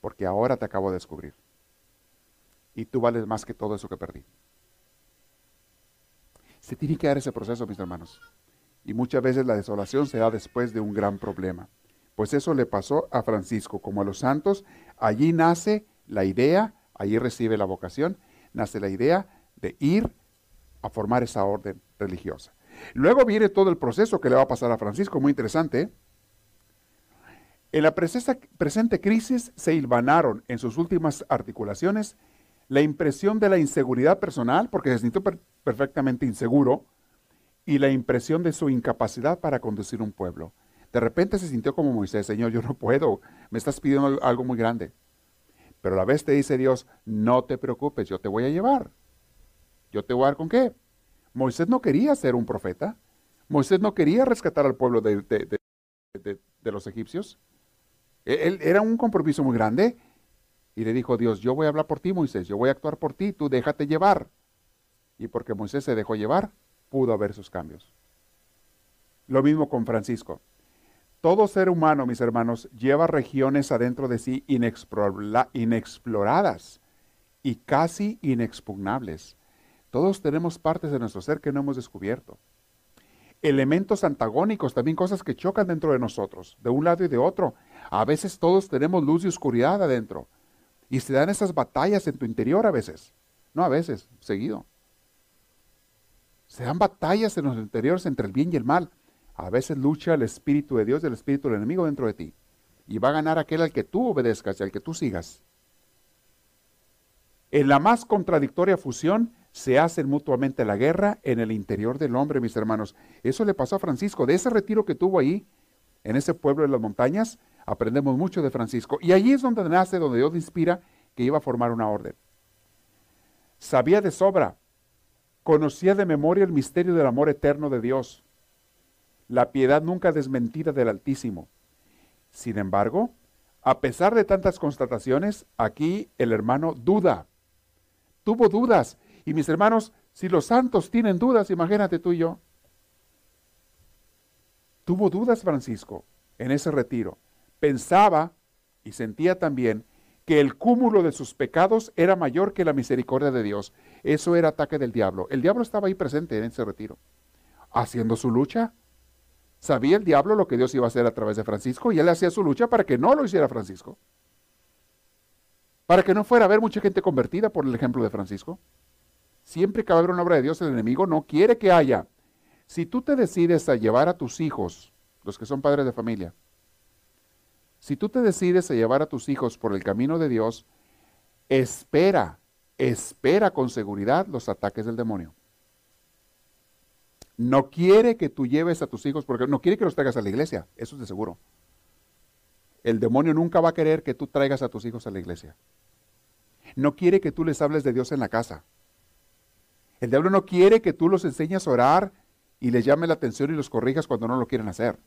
Speaker 1: Porque ahora te acabo de descubrir. Y tú vales más que todo eso que perdí. Se tiene que dar ese proceso, mis hermanos. Y muchas veces la desolación se da después de un gran problema. Pues eso le pasó a Francisco, como a los santos. Allí nace la idea, allí recibe la vocación, nace la idea de ir a formar esa orden religiosa. Luego viene todo el proceso que le va a pasar a Francisco, muy interesante. En la presente crisis se hilvanaron en sus últimas articulaciones la impresión de la inseguridad personal, porque se sintió perfectamente inseguro, y la impresión de su incapacidad para conducir un pueblo. De repente se sintió como Moisés, Señor, yo no puedo, me estás pidiendo algo muy grande. Pero a la vez te dice Dios, no te preocupes, yo te voy a llevar. Yo te voy a dar con qué. Moisés no quería ser un profeta. Moisés no quería rescatar al pueblo de, los egipcios. E, él, era un compromiso muy grande. Y le dijo Dios, yo voy a hablar por ti, Moisés, yo voy a actuar por ti, tú déjate llevar. Y porque Moisés se dejó llevar, pudo haber sus cambios. Lo mismo con Francisco. Todo ser humano, mis hermanos, lleva regiones adentro de sí inexploradas y casi inexpugnables. Todos tenemos partes de nuestro ser que no hemos descubierto. Elementos antagónicos, también cosas que chocan dentro de nosotros, de un lado y de otro. A veces todos tenemos luz y oscuridad adentro. Y se dan esas batallas en tu interior a veces. No a veces, seguido. Se dan batallas en los interiores entre el bien y el mal. A veces lucha el Espíritu de Dios y el Espíritu del enemigo dentro de ti. Y va a ganar aquel al que tú obedezcas y al que tú sigas. En la más contradictoria fusión se hacen mutuamente la guerra en el interior del hombre, mis hermanos. Eso le pasó a Francisco. De ese retiro que tuvo ahí, en ese pueblo de las montañas, aprendemos mucho de Francisco. Y allí es donde nace, donde Dios inspira que iba a formar una orden. Sabía de sobra, conocía de memoria el misterio del amor eterno de Dios, la piedad nunca desmentida del Altísimo. Sin embargo, a pesar de tantas constataciones, aquí el hermano duda. Tuvo dudas y mis hermanos, si los santos tienen dudas, imagínate tú y yo. Tuvo dudas Francisco en ese retiro. Pensaba y sentía también que el cúmulo de sus pecados era mayor que la misericordia de Dios. Eso era ataque del diablo. El diablo estaba ahí presente en ese retiro, haciendo su lucha. Sabía el diablo lo que Dios iba a hacer a través de Francisco y él hacía su lucha para que no lo hiciera Francisco. Para que no fuera a haber mucha gente convertida por el ejemplo de Francisco. Siempre que va a haber una obra de Dios, el enemigo no quiere que haya. Si tú te decides a llevar a tus hijos, los que son padres de familia, si tú te decides a llevar a tus hijos por el camino de Dios, espera, espera con seguridad los ataques del demonio. No quiere que tú lleves a tus hijos, porque no quiere que los traigas a la iglesia, eso es de seguro. El demonio nunca va a querer que tú traigas a tus hijos a la iglesia. No quiere que tú les hables de Dios en la casa. El diablo no quiere que tú los enseñes a orar y les llame la atención y los corrijas cuando no lo quieren hacer.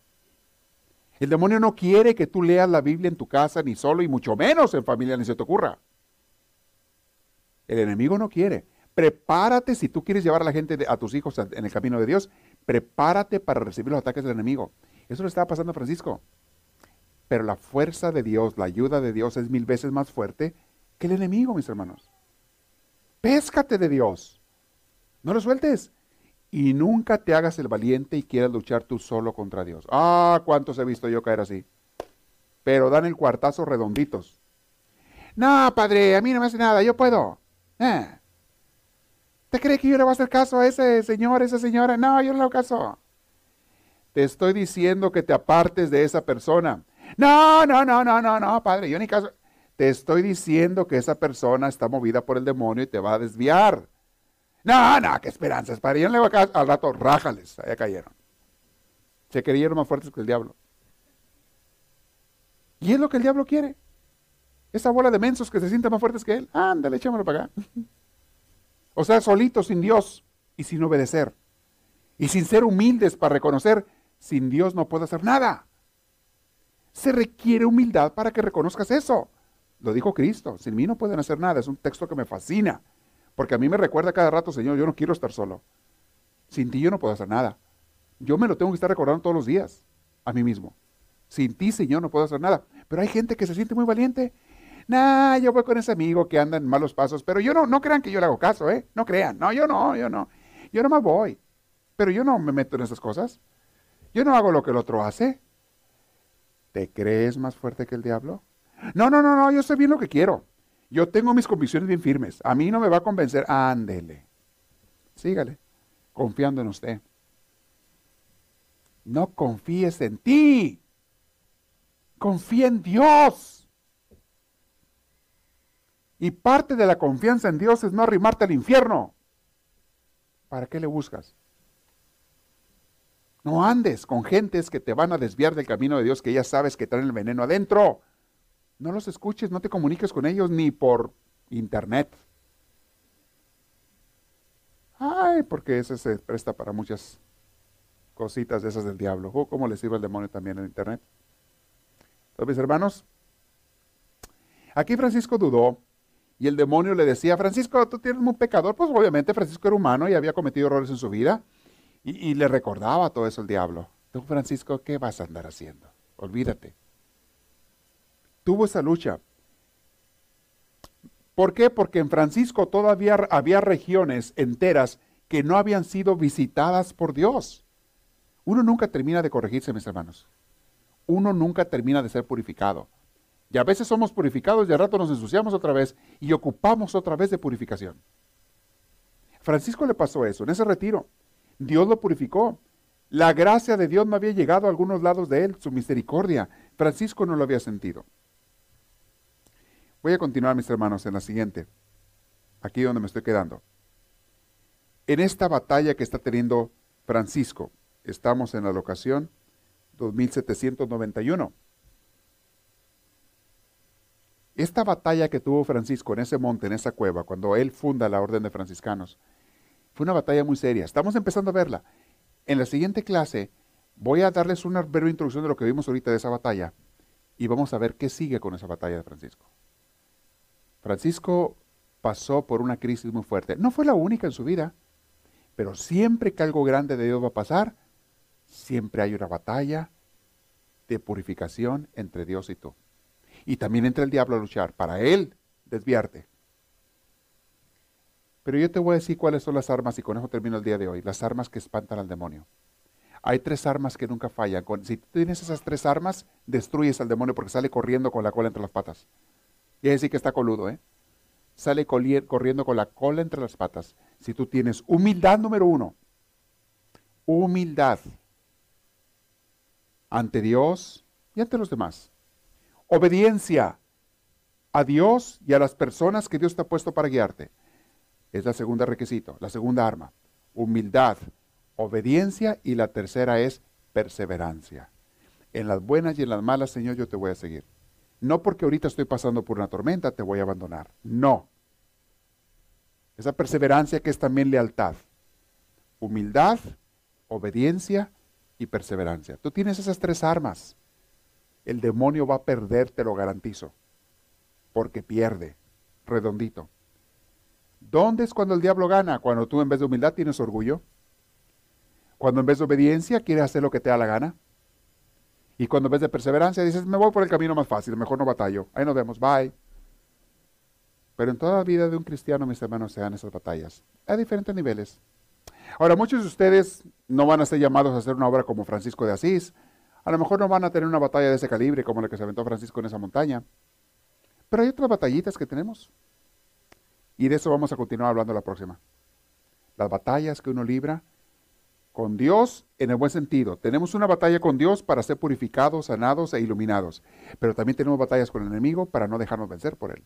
Speaker 1: El demonio no quiere que tú leas la Biblia en tu casa, ni solo, y mucho menos en familia, ni se te ocurra. El enemigo no quiere. Prepárate si tú quieres llevar a la gente, a tus hijos en el camino de Dios, prepárate para recibir los ataques del enemigo. Eso le estaba pasando a Francisco. Pero la fuerza de Dios, la ayuda de Dios es mil veces más fuerte que el enemigo, mis hermanos. Péscate de Dios. No lo sueltes. Y nunca te hagas el valiente y quieras luchar tú solo contra Dios. Ah, cuántos he visto yo caer así. Pero dan el cuartazo redonditos. No, padre, a mí no me hace nada, yo puedo. Eh. ¿Te cree que yo le voy a hacer caso a ese señor, esa señora? No, yo no le hago caso. Te estoy diciendo que te apartes de esa persona. No, no, no, no, no, no, padre, yo ni caso. Te estoy diciendo que esa persona está movida por el demonio y te va a desviar. No, no, qué esperanzas, padre. Yo no le acá al rato, rájales, allá cayeron. Se creyeron más fuertes que el diablo. Y es lo que el diablo quiere. Esa bola de mensos que se sienten más fuertes que él. Ándale, échamelo para acá. O sea, solitos, sin Dios y sin obedecer. Y sin ser humildes para reconocer, sin Dios no puedo hacer nada. Se requiere humildad para que reconozcas eso. Lo dijo Cristo, sin mí no pueden hacer nada. Es un texto que me fascina. Porque a mí me recuerda cada rato, Señor, yo no quiero estar solo. Sin ti yo no puedo hacer nada. Yo me lo tengo que estar recordando todos los días a mí mismo. Sin ti, Señor, no puedo hacer nada. Pero hay gente que se siente muy valiente. Nah, yo voy con ese amigo que anda en malos pasos, pero yo no, no crean que yo le hago caso, ¿eh? No crean. No, yo no, yo no. Yo nomás voy. Pero yo no me meto en esas cosas. Yo no hago lo que el otro hace. ¿Te crees más fuerte que el diablo? No, no, no, no, yo sé bien lo que quiero. Yo tengo mis convicciones bien firmes. A mí no me va a convencer. Ándele. Sígale, confiando en usted. No confíes en ti. Confía en Dios. Y parte de la confianza en Dios es no arrimarte al infierno. ¿Para qué le buscas? No andes con gentes que te van a desviar del camino de Dios, que ya sabes que traen el veneno adentro. No los escuches, no te comuniques con ellos ni por internet. Ay, porque ese se presta para muchas cositas de esas del diablo. Oh, ¿Cómo le sirve el demonio también en internet? Entonces, mis hermanos, aquí Francisco dudó y el demonio le decía, Francisco, tú tienes un pecador. Pues obviamente Francisco era humano y había cometido errores en su vida y, le recordaba todo eso el diablo. Tú, Francisco, ¿qué vas a andar haciendo? Olvídate. Tuvo esa lucha. ¿Por qué? Porque en Francisco todavía había regiones enteras que no habían sido visitadas por Dios. Uno nunca termina de corregirse, mis hermanos. Uno nunca termina de ser purificado. Y a veces somos purificados y al rato nos ensuciamos otra vez y ocupamos otra vez de purificación. Francisco le pasó eso en ese retiro. Dios lo purificó. La gracia de Dios no había llegado a algunos lados de él, su misericordia. Francisco no lo había sentido. Voy a continuar, mis hermanos, en la siguiente. Aquí donde me estoy quedando. En esta batalla que está teniendo Francisco, estamos en la locación 2791. Esta batalla que tuvo Francisco en ese monte, en esa cueva, cuando él funda la orden de franciscanos, fue una batalla muy seria. Estamos empezando a verla. En la siguiente clase voy a darles una breve introducción de lo que vimos ahorita de esa batalla y vamos a ver qué sigue con esa batalla de Francisco. Francisco pasó por una crisis muy fuerte. No fue la única en su vida, pero siempre que algo grande de Dios va a pasar, siempre hay una batalla de purificación entre Dios y tú. Y también entre el diablo a luchar para él desviarte. Pero yo te voy a decir cuáles son las armas y con eso termino el día de hoy. Las armas que espantan al demonio. Hay tres armas que nunca fallan. Si tienes esas tres armas, destruyes al demonio porque sale corriendo con la cola entre las patas. Y es decir que está coludo, ¿eh? Sale corriendo con la cola entre las patas. Si tú tienes humildad número uno, humildad ante Dios y ante los demás. Obediencia a Dios y a las personas que Dios te ha puesto para guiarte. Es la segunda requisito, la segunda arma. Humildad, obediencia y la tercera es perseverancia. En las buenas y en las malas, Señor, yo te voy a seguir. No porque ahorita estoy pasando por una tormenta te voy a abandonar. No. Esa perseverancia que es también lealtad. Humildad, obediencia y perseverancia. Tú tienes esas tres armas. El demonio va a perder, te lo garantizo. Porque pierde. Redondito. ¿Dónde es cuando el diablo gana? Cuando tú en vez de humildad tienes orgullo. Cuando en vez de obediencia quieres hacer lo que te da la gana. Y cuando ves de perseverancia dices, me voy por el camino más fácil, mejor no batallo. Ahí nos vemos, bye. Pero en toda la vida de un cristiano, mis hermanos, se dan esas batallas. A diferentes niveles. Ahora, muchos de ustedes no van a ser llamados a hacer una obra como Francisco de Asís. A lo mejor no van a tener una batalla de ese calibre como la que se aventó Francisco en esa montaña. Pero hay otras batallitas que tenemos. Y de eso vamos a continuar hablando la próxima. Las batallas que uno libra con Dios en el buen sentido. Tenemos una batalla con Dios para ser purificados, sanados e iluminados. Pero también tenemos batallas con el enemigo para no dejarnos vencer por él.